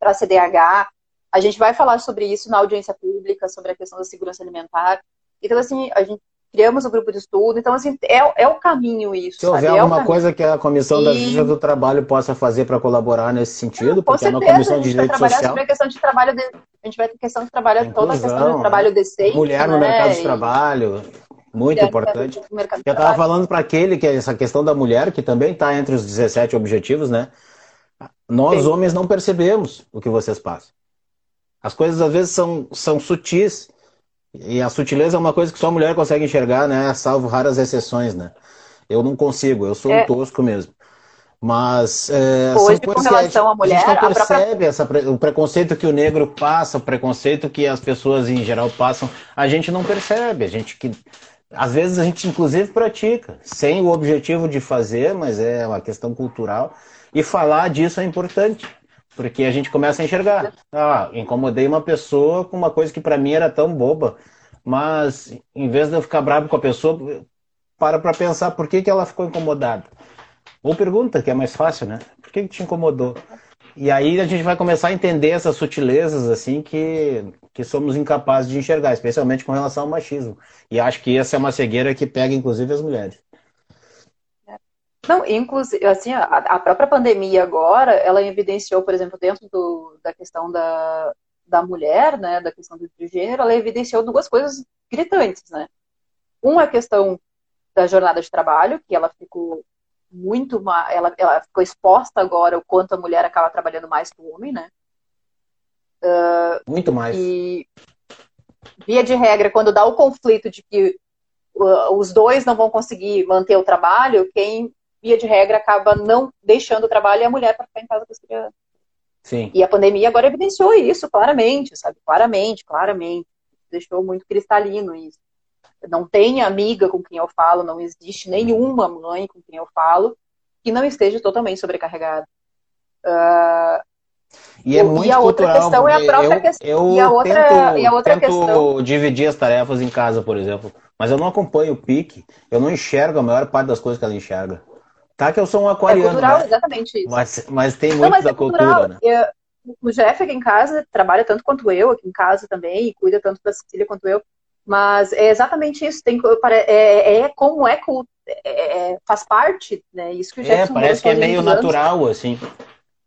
a CDH, a gente vai falar sobre isso na audiência pública, sobre a questão da segurança alimentar. Então, assim, a gente criamos o grupo de estudo, então, assim, é, é o caminho isso, Se houver sabe? É alguma caminho. coisa que a Comissão da E- Justiça do Trabalho possa fazer para colaborar nesse sentido, Com porque é uma certeza, comissão a de gente vai direito trabalhar social. sobre a questão de trabalho, de- a gente vai ter questão de trabalho, toda a questão Inclusão, do trabalho decente, Mulher no né? mercado de trabalho, muito Mulher importante. Eu estava falando para aquele que é essa questão da mulher, que também está entre os 17 objetivos, né? Nós, Sim. homens, não percebemos o que vocês passam. As coisas, às vezes, são, são sutis. E a sutileza é uma coisa que só a mulher consegue enxergar, né? Salvo raras exceções, né? Eu não consigo, eu sou é. um tosco mesmo. Mas é, Hoje, com relação à mulher, a gente não percebe própria... essa, o preconceito que o negro passa, o preconceito que as pessoas em geral passam, a gente não percebe. A gente que às vezes a gente inclusive pratica, sem o objetivo de fazer, mas é uma questão cultural. E falar disso é importante, porque a gente começa a enxergar. Ah, incomodei uma pessoa com uma coisa que para mim era tão boba, mas em vez de eu ficar bravo com a pessoa, para para pensar por que, que ela ficou incomodada. Ou pergunta, que é mais fácil, né? Por que, que te incomodou? E aí a gente vai começar a entender essas sutilezas assim que, que somos incapazes de enxergar, especialmente com relação ao machismo. E acho que essa é uma cegueira que pega inclusive as mulheres. Não, inclusive, assim, a, a própria pandemia agora, ela evidenciou, por exemplo, dentro do, da questão da, da mulher, né, da questão do gênero, ela evidenciou duas coisas gritantes, né? Uma a questão da jornada de trabalho, que ela ficou muito ela, ela ficou exposta agora o quanto a mulher acaba trabalhando mais que o homem, né? Uh, muito mais. E via de regra, quando dá o conflito de que uh, os dois não vão conseguir manter o trabalho, quem via de regra acaba não deixando o trabalho é a mulher para ficar em casa com as crianças. Sim. E a pandemia agora evidenciou isso claramente, sabe? Claramente, claramente. Deixou muito cristalino isso não tem amiga com quem eu falo, não existe nenhuma mãe com quem eu falo que não esteja totalmente sobrecarregada. Uh, e, é muito e a outra questão é a própria questão. Eu e a outra, e a outra tento questão. dividir as tarefas em casa, por exemplo. Mas eu não acompanho o pique, eu não enxergo a maior parte das coisas que ela enxerga. Tá que eu sou um aquariano, é cultural, né? exatamente isso. Mas, mas tem muito não, mas da é cultura, né? Eu, o Jeff aqui em casa trabalha tanto quanto eu aqui em casa também, e cuida tanto da Cecília quanto eu. Mas é exatamente isso. Tem, é, é como é, é, é, faz parte, né? Isso que o É, parece que é meio natural, assim.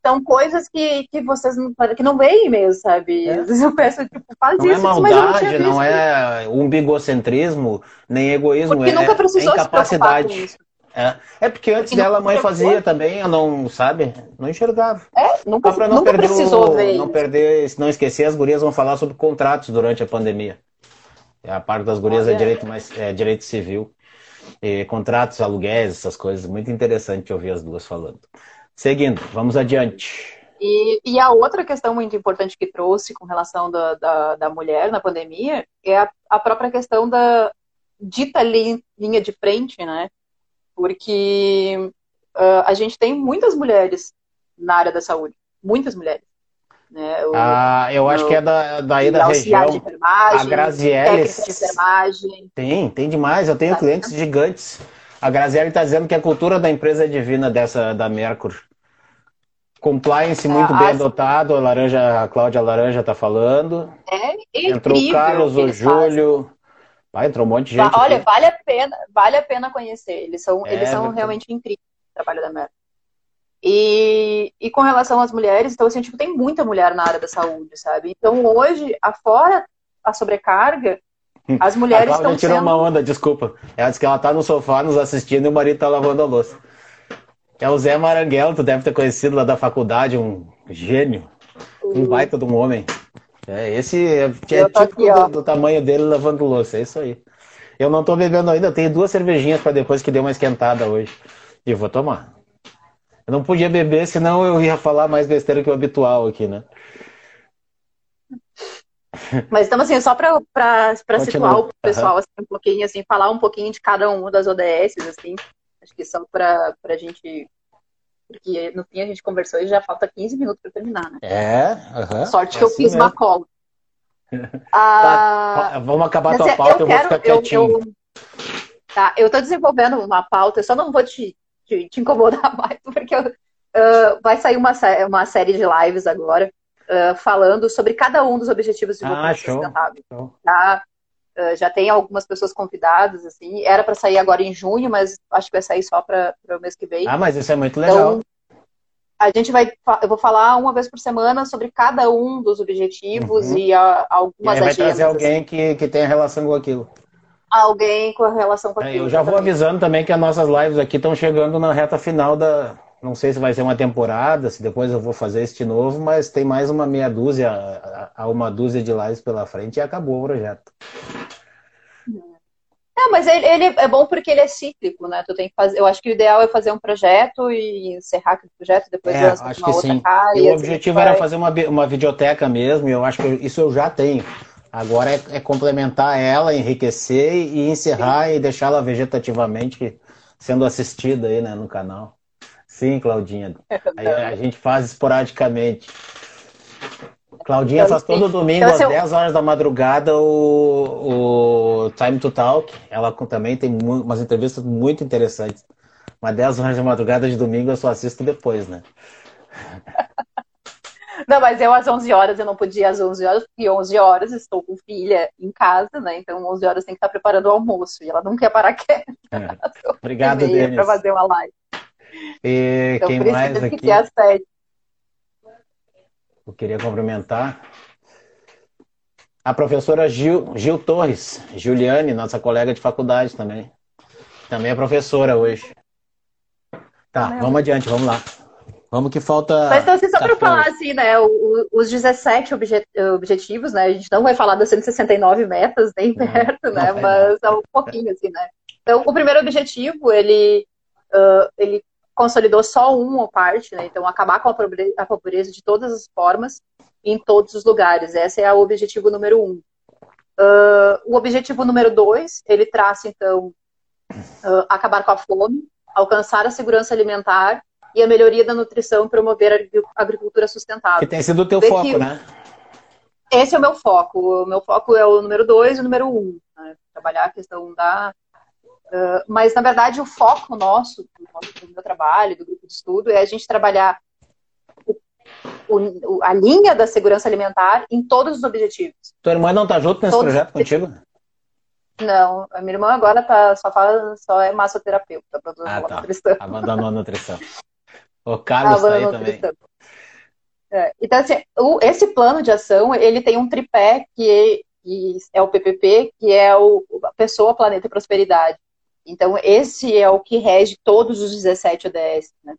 São coisas que, que vocês não, que não veem mesmo, sabe? É. Às vezes eu peço, tipo, faz não é isso, é maldade, não, não é umbigocentrismo, nem egoísmo, porque é, nunca precisou é incapacidade. É. é porque antes dela a mãe fazia também, eu não, sabe? Não enxergava. É, nunca, não nunca precisou o, ver. Não perder, não esquecer, as gurias vão falar sobre contratos durante a pandemia. A parte das gurias é direito, mais, é direito civil. E contratos, aluguéis, essas coisas. Muito interessante ouvir as duas falando. Seguindo, vamos adiante. E, e a outra questão muito importante que trouxe com relação da, da, da mulher na pandemia é a, a própria questão da dita linha de frente, né? Porque uh, a gente tem muitas mulheres na área da saúde, muitas mulheres. Né? O, ah, eu acho que é da, daí da região. De enfermagem, a Graziele. De enfermagem. Tem, tem demais. Eu tenho tá. clientes gigantes. A Graziele está dizendo que a cultura da empresa é divina dessa da Mercury. Compliance é, muito bem as... adotado, a Laranja, a Cláudia Laranja está falando. É incrível. Entrou o Carlos, o Júlio. Vai, entrou um monte de gente. Olha, aqui. vale a pena, vale a pena conhecer. Eles são, é, eles são realmente incríveis o trabalho da Mercury. E, e com relação às mulheres, então, assim, tipo, tem muita mulher na área da saúde, sabe? Então, hoje, afora a sobrecarga, as mulheres estão tirou sendo... uma onda, desculpa. Ela disse que ela tá no sofá nos assistindo e o marido tá lavando a louça. É o Zé Maranguelo, tu deve ter conhecido lá da faculdade, um gênio, um baita de um homem. É, esse é, é típico aqui, do, do, tamanho dele lavando louça, é isso aí. Eu não tô bebendo ainda, tenho duas cervejinhas para depois que deu uma esquentada hoje. E vou tomar. Eu não podia beber, senão eu ia falar mais besteira que o habitual aqui, né? Mas então, assim, só para situar o pessoal uhum. assim, um pouquinho, assim, falar um pouquinho de cada uma das ODS, assim, acho que são para a gente. Porque no fim a gente conversou e já falta 15 minutos para terminar, né? É, uhum. Sorte que é eu assim fiz mesmo. uma cola. ah, tá, vamos acabar a tua pauta, eu, eu vou ficar quietinho. Eu, eu, tá, eu estou desenvolvendo uma pauta, eu só não vou te te, te incomodar mais, porque uh, vai sair uma, uma série de lives agora uh, falando sobre cada um dos objetivos de desenvolvimento ah, sustentável. Tá? Uh, já tem algumas pessoas convidadas, assim, era para sair agora em junho, mas acho que vai sair só para o mês que vem. Ah, mas isso é muito legal. Então, a gente vai, eu vou falar uma vez por semana sobre cada um dos objetivos uhum. e a, algumas e vai trazer alguém assim. que, que tenha relação com aquilo alguém com relação com aquilo. É, eu já vou avisando também que as nossas lives aqui estão chegando na reta final da, Não sei se vai ser uma temporada, se depois eu vou fazer este novo, mas tem mais uma meia dúzia a uma dúzia de lives pela frente e acabou o projeto. É, mas ele, ele, é bom porque ele é cíclico, né? Tu tem que fazer. Eu acho que o ideal é fazer um projeto e encerrar aquele projeto, depois é, lança acho uma que outra sim. cara. E o assim objetivo vai... era fazer uma, uma videoteca mesmo, e eu acho que isso eu já tenho. Agora é, é complementar ela, enriquecer e encerrar sim. e deixá-la vegetativamente sendo assistida aí, né, no canal. Sim, Claudinha. É a gente faz esporadicamente. Claudinha então, faz todo domingo então, às eu... 10 horas da madrugada o, o Time to Talk. Ela também tem umas entrevistas muito interessantes. Mas 10 horas da madrugada de domingo eu só assisto depois, né? Não, mas eu às 11 horas, eu não podia às 11 horas, porque 11 horas estou com filha em casa, né? Então 11 horas tem que estar preparando o almoço. E ela não quer parar quieta. É. Obrigado, Denis. Para fazer uma live. E então, quem mais aqui? Que às 7 eu queria cumprimentar a professora Gil, Gil Torres, Juliane, nossa colega de faculdade também. Também é professora hoje. Tá, Meu. vamos adiante, vamos lá. Vamos que falta. Mas então, assim, só para falar assim, né? O, os 17 objet, objetivos, né? A gente não vai falar das 169 metas nem perto, não, né? Não mas é um pouquinho, assim, né? Então, o primeiro objetivo, ele, uh, ele consolidou só uma parte, né? Então, acabar com a pobreza de todas as formas, em todos os lugares. Esse é o objetivo número um. Uh, o objetivo número dois, ele traça, então, uh, acabar com a fome, alcançar a segurança alimentar e a melhoria da nutrição e promover a agricultura sustentável. Que tem sido o teu foco, que... né? Esse é o meu foco. O meu foco é o número dois e o número um. Né? Trabalhar a questão da Uh, mas, na verdade, o foco nosso, do, meu trabalho, do grupo de estudo, é a gente trabalhar o, o, a linha da segurança alimentar em todos os objetivos. Tua irmã não está junto nesse todos projeto contigo? Não, a minha irmã agora tá, só, fala, só é massoterapeuta, produtora ah, tá. nutrição. Abandonou a nutrição. O Carlos tá aí também. É, então, assim, o, esse plano de ação, ele tem um tripé que é, é o PPP, que é o, pessoa, planeta e prosperidade. Então, esse é o que rege todos os 17 ODS. Né?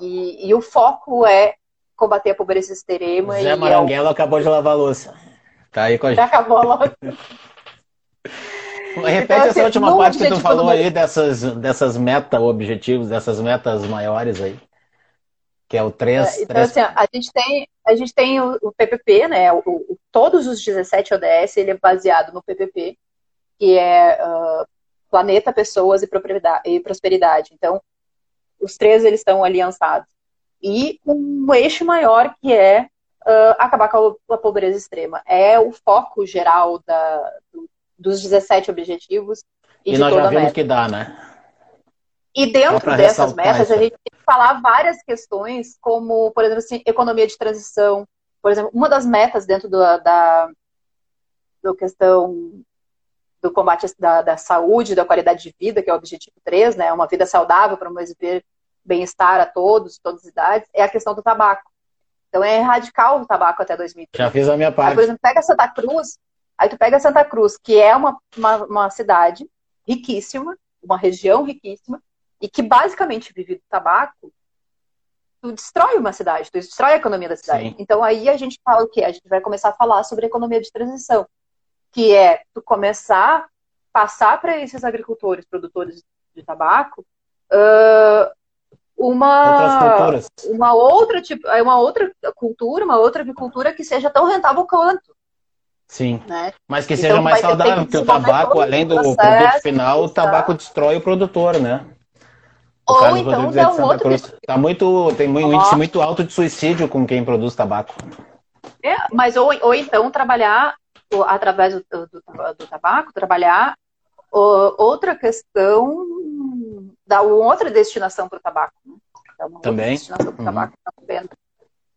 E, e o foco é combater a pobreza extrema. Zé Maranguelo é o... acabou de lavar a louça. Tá aí com a gente. Já acabou a louça. Repete então, essa assim, última parte que tu falou aí dessas, dessas meta-objetivos, dessas metas maiores aí. Que é o 3. É, então, 3... assim, a gente tem, a gente tem o, o PPP, né? O, o, todos os 17 ODS, ele é baseado no PPP, que é uh, planeta, pessoas e, e prosperidade. Então, os três eles estão aliançados. E um eixo maior que é uh, acabar com a, pobreza extrema. É o foco geral da, do, dos 17 objetivos. E, e nós já vimos que dá, né? E dentro dessas metas, isso. a gente tem que falar várias questões, como, por exemplo, assim, economia de transição. Por exemplo, uma das metas dentro da, da questão do combate da, da, saúde, da qualidade de vida, que é o objetivo 3, né? Uma vida saudável para promover bem-estar a todos, todas as idades, é a questão do tabaco. Então é erradicar o tabaco até 2030. Já fiz a minha parte. Aí, por exemplo, pega Santa Cruz, aí tu pega Santa Cruz, que é uma, uma, uma cidade riquíssima, uma região riquíssima, e que basicamente vive do tabaco, tu destrói uma cidade, tu destrói a economia da cidade. Sim. Então aí a gente fala o quê? A gente vai começar a falar sobre economia de transição que é tu começar passar para esses agricultores, produtores de tabaco, uh, uma uma outra tipo, é uma outra cultura, uma outra agricultura que seja tão rentável quanto. Sim. Né? Mas que então, seja mais saudável, porque o tabaco, além do processo, produto final, o tabaco destrói o produtor, né? O Ou então dá um outro Cruz, tá muito tem um índice muito alto de suicídio com quem produz tabaco. É, mas ou, ou então trabalhar através do, do, do tabaco, trabalhar outra questão da outra destinação para o tabaco. Né? Também. Destinação uhum. tabaco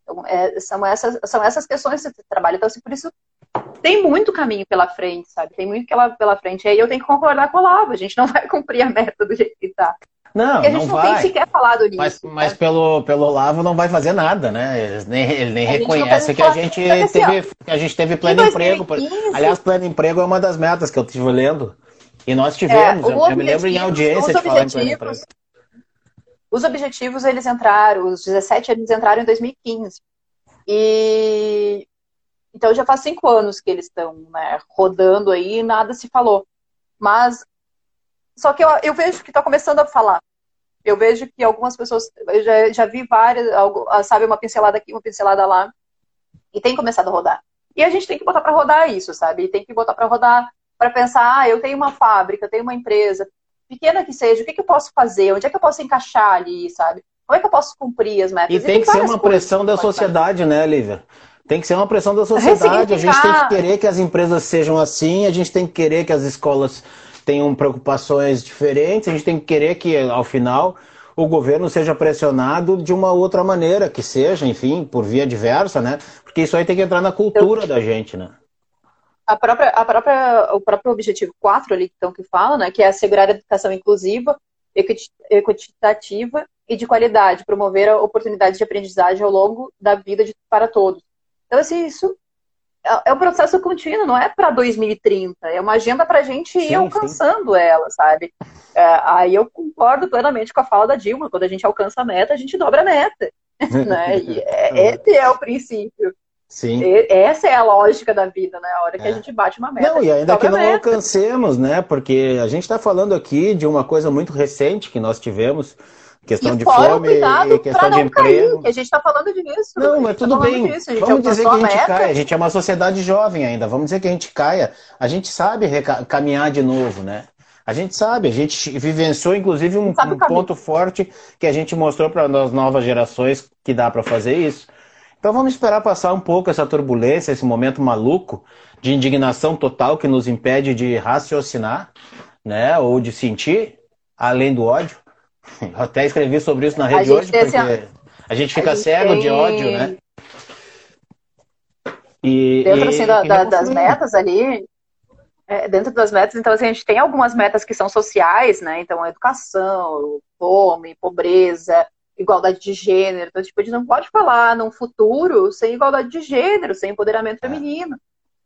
então, é, são, essas, são essas questões que você trabalha. Então, assim, por isso tem muito caminho pela frente, sabe? Tem muito pela frente. E aí eu tenho que concordar com o Lava. A gente não vai cumprir a meta do jeito que está. Não, Porque a gente não, não vai. tem sequer falado nisso. Mas, mas pelo, pelo Olavo não vai fazer nada, né? Ele nem, ele nem reconhece que a gente, teve, que a gente teve pleno emprego. Aliás, pleno emprego é uma das metas que eu estive lendo. E nós tivemos, é, eu, me lembro em audiência de falar em pleno emprego. Os objetivos, eles entraram, os 17 eles entraram em 2015. E então já faz cinco anos que eles estão né, rodando aí e nada se falou. Mas só que eu, eu vejo que está começando a falar. Eu vejo que algumas pessoas, eu já, já vi várias, algo, sabe, uma pincelada aqui, uma pincelada lá, e tem começado a rodar. E a gente tem que botar para rodar isso, sabe? Tem que botar para rodar para pensar, ah, eu tenho uma fábrica, eu tenho uma empresa, pequena que seja, o que, que eu posso fazer? Onde é que eu posso encaixar ali, sabe? Como é que eu posso cumprir as metas? E, e tem, que ser uma pressão da sociedade, fazer. né, Lívia? Tem que ser uma pressão da sociedade. A gente tem que querer que as empresas sejam assim, a gente tem que querer que as escolas tenham preocupações diferentes, a gente tem que querer que, ao final, o governo seja pressionado de uma outra maneira, que seja, enfim, por via diversa, né? Porque isso aí tem que entrar na cultura da gente, né? A própria, a própria, o próprio objetivo 4 ali então, que fala, né, que é assegurar a educação inclusiva, equitativa e de qualidade, promover a oportunidade de aprendizagem ao longo da vida de, para todos. Então, assim, isso é, é um processo contínuo, não é para 2030, é uma agenda para a gente ir sim, alcançando sim. ela, sabe? É, aí eu concordo plenamente com a fala da Dilma, quando a gente alcança a meta, a gente dobra a meta. né? E é, esse é o princípio. Sim. Essa é a lógica da vida, né? A hora que é. a gente bate uma meta. Não, e ainda que não alcancemos, né? Porque a gente está falando aqui de uma coisa muito recente que nós tivemos, questão e de fome e questão de emprego. Cair, que a gente está falando disso. Não, mas tá tudo tá bem. Disso, vamos dizer que a gente caia. A gente é uma sociedade jovem ainda. Vamos dizer que a gente caia. A gente sabe caminhar de novo, né? A gente sabe, a gente vivenciou inclusive um, um ponto forte que a gente mostrou para as novas gerações que dá para fazer isso. Então vamos esperar passar um pouco essa turbulência, esse momento maluco de indignação total que nos impede de raciocinar, né, ou de sentir, além do ódio. Eu até escrevi sobre isso na rede hoje, porque a gente fica a gente cego tem... de ódio, né? E, Dentro assim, e, da, da, das metas ali, é, dentro das metas, então assim, a gente tem algumas metas que são sociais, né? Então, educação, fome, pobreza, igualdade de gênero. Então, tipo, a gente não pode falar num futuro sem igualdade de gênero, sem empoderamento é. feminino.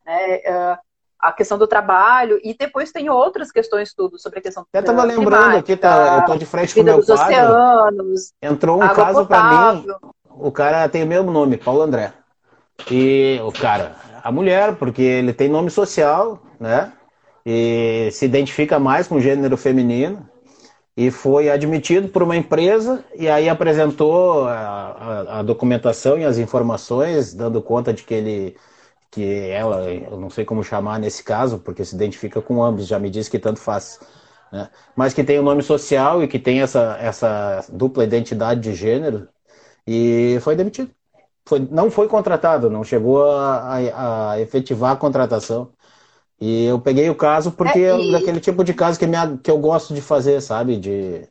Né? Uh, a questão do trabalho, e depois tem outras questões tudo sobre a questão Eu estava lembrando aqui, tá, eu tô de frente com o meu quadro. Oceanos, Entrou um caso para mim, o cara tem o mesmo nome, Paulo André. E o cara, a mulher, porque ele tem nome social, né? E se identifica mais com o gênero feminino e foi admitido por uma empresa e aí apresentou a, a, a, documentação e as informações, dando conta de que ele que ela, eu não sei como chamar nesse caso, porque se identifica com ambos, já me disse que tanto faz, né? mas que tem o um nome social e que tem essa, essa dupla identidade de gênero, e foi demitido. Foi, não foi contratado, não chegou a, a, a efetivar a contratação. E eu peguei o caso porque é, e... é daquele tipo de caso que, minha, que eu gosto de fazer, sabe? De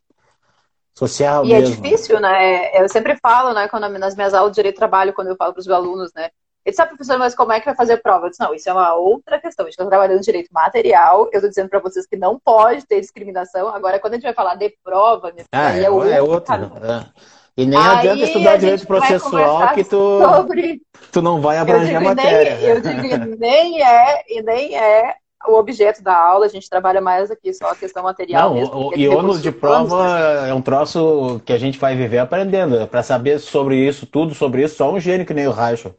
social e é mesmo. é difícil, né? Eu sempre falo, né, quando, nas minhas aulas de direito de trabalho, quando eu falo para os alunos, né? Ele disse, ah, professor, mas como é que vai fazer prova? Eu disse, não, isso é uma outra questão. A gente está trabalhando direito material. Eu estou dizendo para vocês que não pode ter discriminação. Agora, quando a gente vai falar de prova, ah, é, é, outra. É outra. É. E nem Aí adianta estudar direito processual que tu, sobre... tu não vai abranger a matéria. Nem, eu digo, nem é, e nem é o objeto da aula, a gente trabalha mais aqui só a questão material não, mesmo. O, e ônus de prova é um troço que a gente vai viver aprendendo. Para saber sobre isso, tudo sobre isso, só um gênio que nem o Raicho.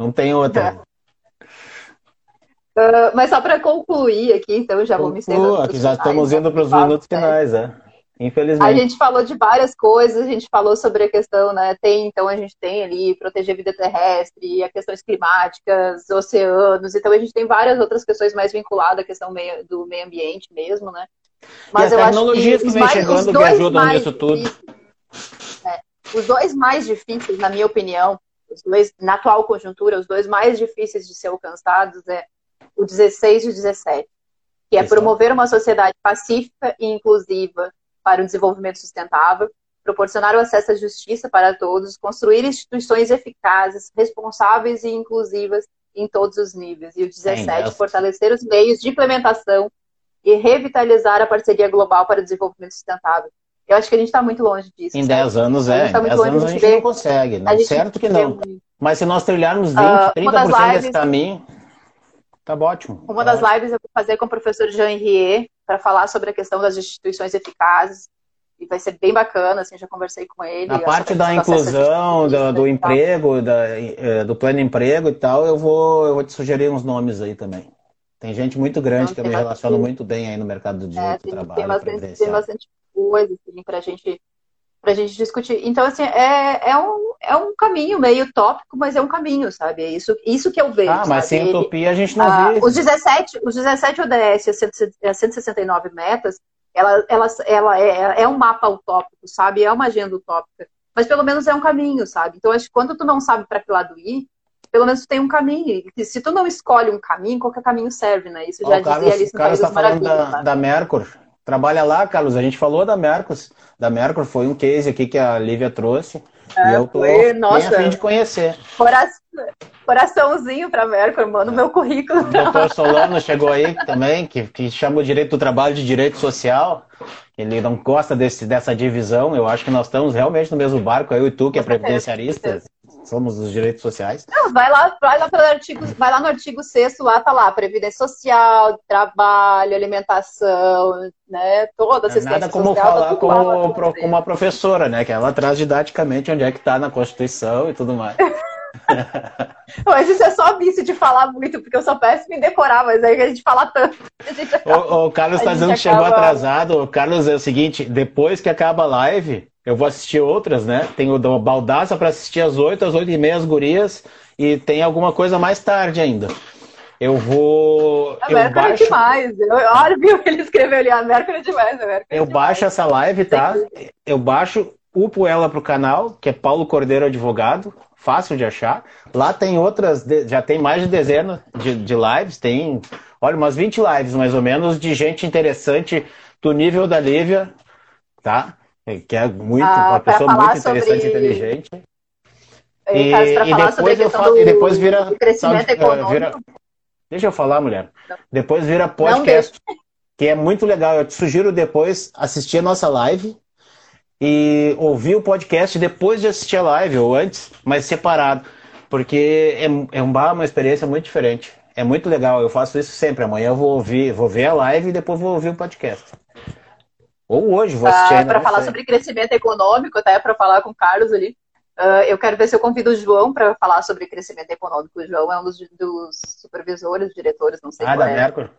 Não tem outra. Uh, mas só para concluir aqui, então já vou me. Aqui já estamos indo para os minutos finais, é. Infelizmente. A gente falou de várias coisas, a gente falou sobre a questão, né? Tem, então a gente tem ali proteger a vida terrestre, a questões climáticas, oceanos, então a gente tem várias outras questões mais vinculadas à questão meio, do meio ambiente mesmo, né? Mas e eu acho que, que vem mais, chegando que ajudam nisso tudo. É, os dois mais difíceis, na minha opinião, os dois, na atual conjuntura, os dois mais difíceis de ser alcançados é o 16 e o 17, que é promover uma sociedade pacífica e inclusiva para o desenvolvimento sustentável, proporcionar o acesso à justiça para todos, construir instituições eficazes, responsáveis e inclusivas em todos os níveis. E o 17, fortalecer os meios de implementação e revitalizar a parceria global para o desenvolvimento sustentável. Eu acho que a gente está muito longe disso. Em 10 anos, é. Em 10 anos a gente não consegue, né? certo que não. Mas se nós trilharmos 20, uh, 30% lives, desse caminho, tá ótimo. Uma tá das lives eu vou fazer com o professor Jean Henriet para falar sobre a questão das instituições eficazes. e vai ser bem bacana, assim, já conversei com ele. Na parte da inclusão, do, do emprego, da, eh, do plano de emprego e tal, eu vou, eu vou te sugerir uns nomes aí também. Tem gente muito grande que eu me relaciono muito bem aí no mercado do direito, é, tem, trabalho, tem bastante, tem bastante coisa, assim, pra gente pra gente discutir. Então, assim, é, é, um, é um caminho meio tópico, mas é um caminho, sabe? É isso, isso que eu vejo. Ah, mas sabe? sem utopia a gente não ah, vê. Os 17, os 17 ODS, as 169 metas, ela, ela, ela é, é um mapa utópico, sabe? É uma agenda utópica. Mas pelo menos é um caminho, sabe? Então, acho que quando tu não sabe para que lado ir, pelo menos tu tem um caminho. E se tu não escolhe um caminho, qualquer caminho serve, né? Isso já oh, Carlos, dizia Alice no Carlos está falando da, da Mercur. Trabalha lá, Carlos. A gente falou da Mercur. Da Mercur foi um case aqui que a Lívia trouxe. É, e eu tô foi, nossa, a fim de conhecer. coraçãozinho para Mercur, mano, meu currículo. O doutor Solano chegou aí também, que, que chama o direito do trabalho de direito social. Ele não gosta desse, dessa divisão. Eu acho que nós estamos realmente no mesmo barco, eu e tu, que é previdenciarista somos os direitos sociais. Não, vai lá, vai lá pelo artigo, vai lá no artigo 6 lá tá lá, previdência social, trabalho, alimentação, né, toda assistência é Nada como social, tá falar com, com uma professora, né, que ela traz didaticamente onde é que está na Constituição e tudo mais. mas isso é só vício de falar muito, porque eu sou péssima em decorar, mas aí a gente fala tanto. Gente acaba, o, o, Carlos está dizendo que acaba... chegou atrasado. O Carlos é o seguinte: depois que acaba a live, eu vou assistir outras, né? Tem o da Baldaça para assistir às 8, às 8 e meia as gurias, e tem alguma coisa mais tarde ainda. Eu vou. A eu baixo... é demais. Eu, olha, viu? Ele escreveu ali, a América é demais. América é eu demais. baixo essa live, tá? Eu baixo, upo ela pro canal, que é Paulo Cordeiro Advogado, fácil de achar. Lá tem outras, já tem mais de dezena de, de lives, tem, olha, umas 20 lives mais ou menos, de gente interessante do nível da Lívia, tá? Que é muito, ah, uma pessoa muito interessante e inteligente. E, e, depois eu falo, e depois vira, sabe. Vira, deixa eu falar, mulher. Não. Depois vira podcast, que é muito legal. Eu te sugiro depois assistir a nossa live e ouvir o podcast depois de assistir a live, ou antes, mas separado. Porque é, é uma experiência muito diferente. É muito legal, eu faço isso sempre. Amanhã eu vou ouvir, vou ver a live e depois vou ouvir o podcast. Ou hoje assistir ainda. Para falar sei. sobre crescimento econômico, até para falar com o Carlos ali. Uh, eu quero ver se eu convido o João para falar sobre crescimento econômico. O João é um dos, dos supervisores, diretores, não sei ah, qual da é. Mercury.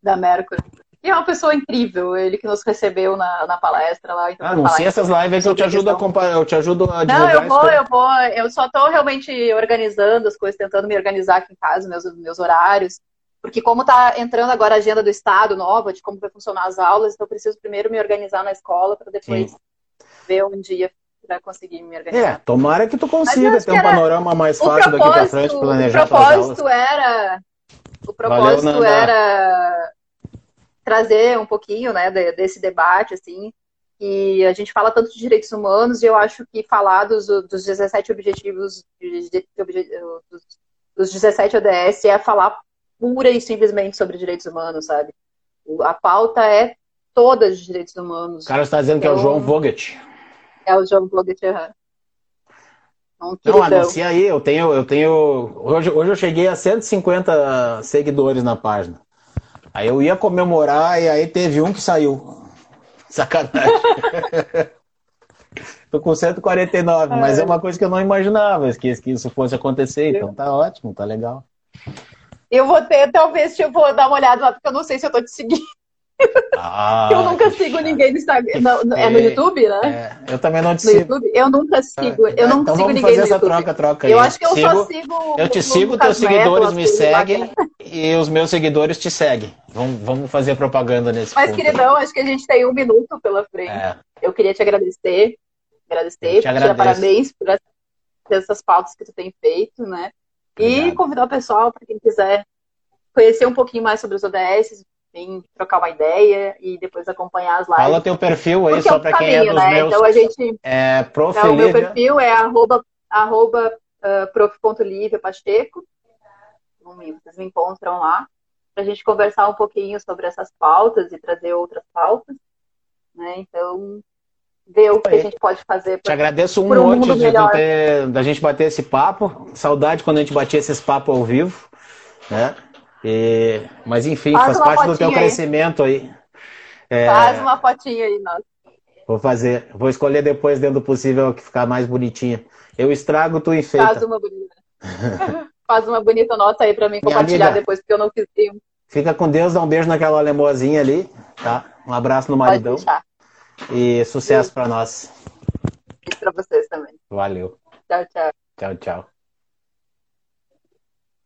Da Mercury. E é uma pessoa incrível, ele que nos recebeu na, na palestra lá. Então, ah, não sei essas lives, eu te ajudo a comparar, eu te ajudo a Não, eu vou, eu vou, eu só estou realmente organizando as coisas, tentando me organizar aqui em casa, meus, meus horários. Porque como está entrando agora a agenda do Estado nova, de como vai funcionar as aulas, então eu preciso primeiro me organizar na escola para depois Sim. ver um dia para conseguir me organizar. É, tomara que tu consiga ter um panorama mais fácil daqui para frente, planejar O propósito era... O propósito Valeu, era trazer um pouquinho né, desse debate, assim, e a gente fala tanto de direitos humanos, e eu acho que falar dos, dos 17 objetivos, de, de, de, dos, dos 17 ODS é falar pura e simplesmente sobre direitos humanos, sabe? A pauta é toda de direitos humanos. O cara está dizendo então, que é o João Vogt. É o João Vogt. Um não, anuncia aí, eu tenho, eu tenho. Hoje, hoje eu cheguei a 150 seguidores na página. Aí eu ia comemorar e aí teve um que saiu. Sacanagem. Tô com 149, é. mas é uma coisa que eu não imaginava que, que isso fosse acontecer, então tá ótimo, tá legal. Eu vou ter, talvez, eu vou dar uma olhada lá, porque eu não sei se eu tô te seguindo. Ah, eu nunca sigo chato. ninguém no Instagram. É no YouTube, né? É, eu também não te no sigo. YouTube? Eu nunca sigo. Eu não então sigo ninguém fazer no essa YouTube. troca, troca aí. Eu acho que eu sigo, só sigo. Eu te sigo, teus seguidores me seguem e os meus seguidores te seguem. Vamos, vamos fazer propaganda nesse Mas, ponto. queridão, acho que a gente tem um minuto pela frente. É. Eu queria te agradecer. Agradecer, te te parabéns por essas pautas que tu tem feito, né? E convidar o pessoal, para quem quiser conhecer um pouquinho mais sobre os ODS, vem trocar uma ideia e depois acompanhar as lives. Fala teu perfil aí, Porque só é para quem é dos né? meus. Então a gente. É, prof. Então, o meu perfil é arroba, arroba uh, prof.liviapacheco. Vocês me encontram lá para a gente conversar um pouquinho sobre essas pautas e trazer outras pautas. Né? Então, ver o que a gente pode fazer. Pra, Te agradeço um, um monte de ter, da gente bater esse papo. Saudade quando a gente batia esses papos ao vivo. Né? E, mas enfim, faz, faz parte do teu aí. crescimento aí. É, faz uma fotinha aí, nossa. Vou fazer, vou escolher depois dentro do possível que ficar mais bonitinha. Eu estrago, tu enfeita. Faz uma bonita. faz uma bonita nota aí pra mim compartilhar amiga, depois, porque eu não fiz nenhum. Fica com Deus, dá um beijo naquela alemoazinha ali, tá? Um abraço no maridão. Pode. E sucesso para nós. Para vocês também. Valeu. Tchau, tchau. Tchau, tchau.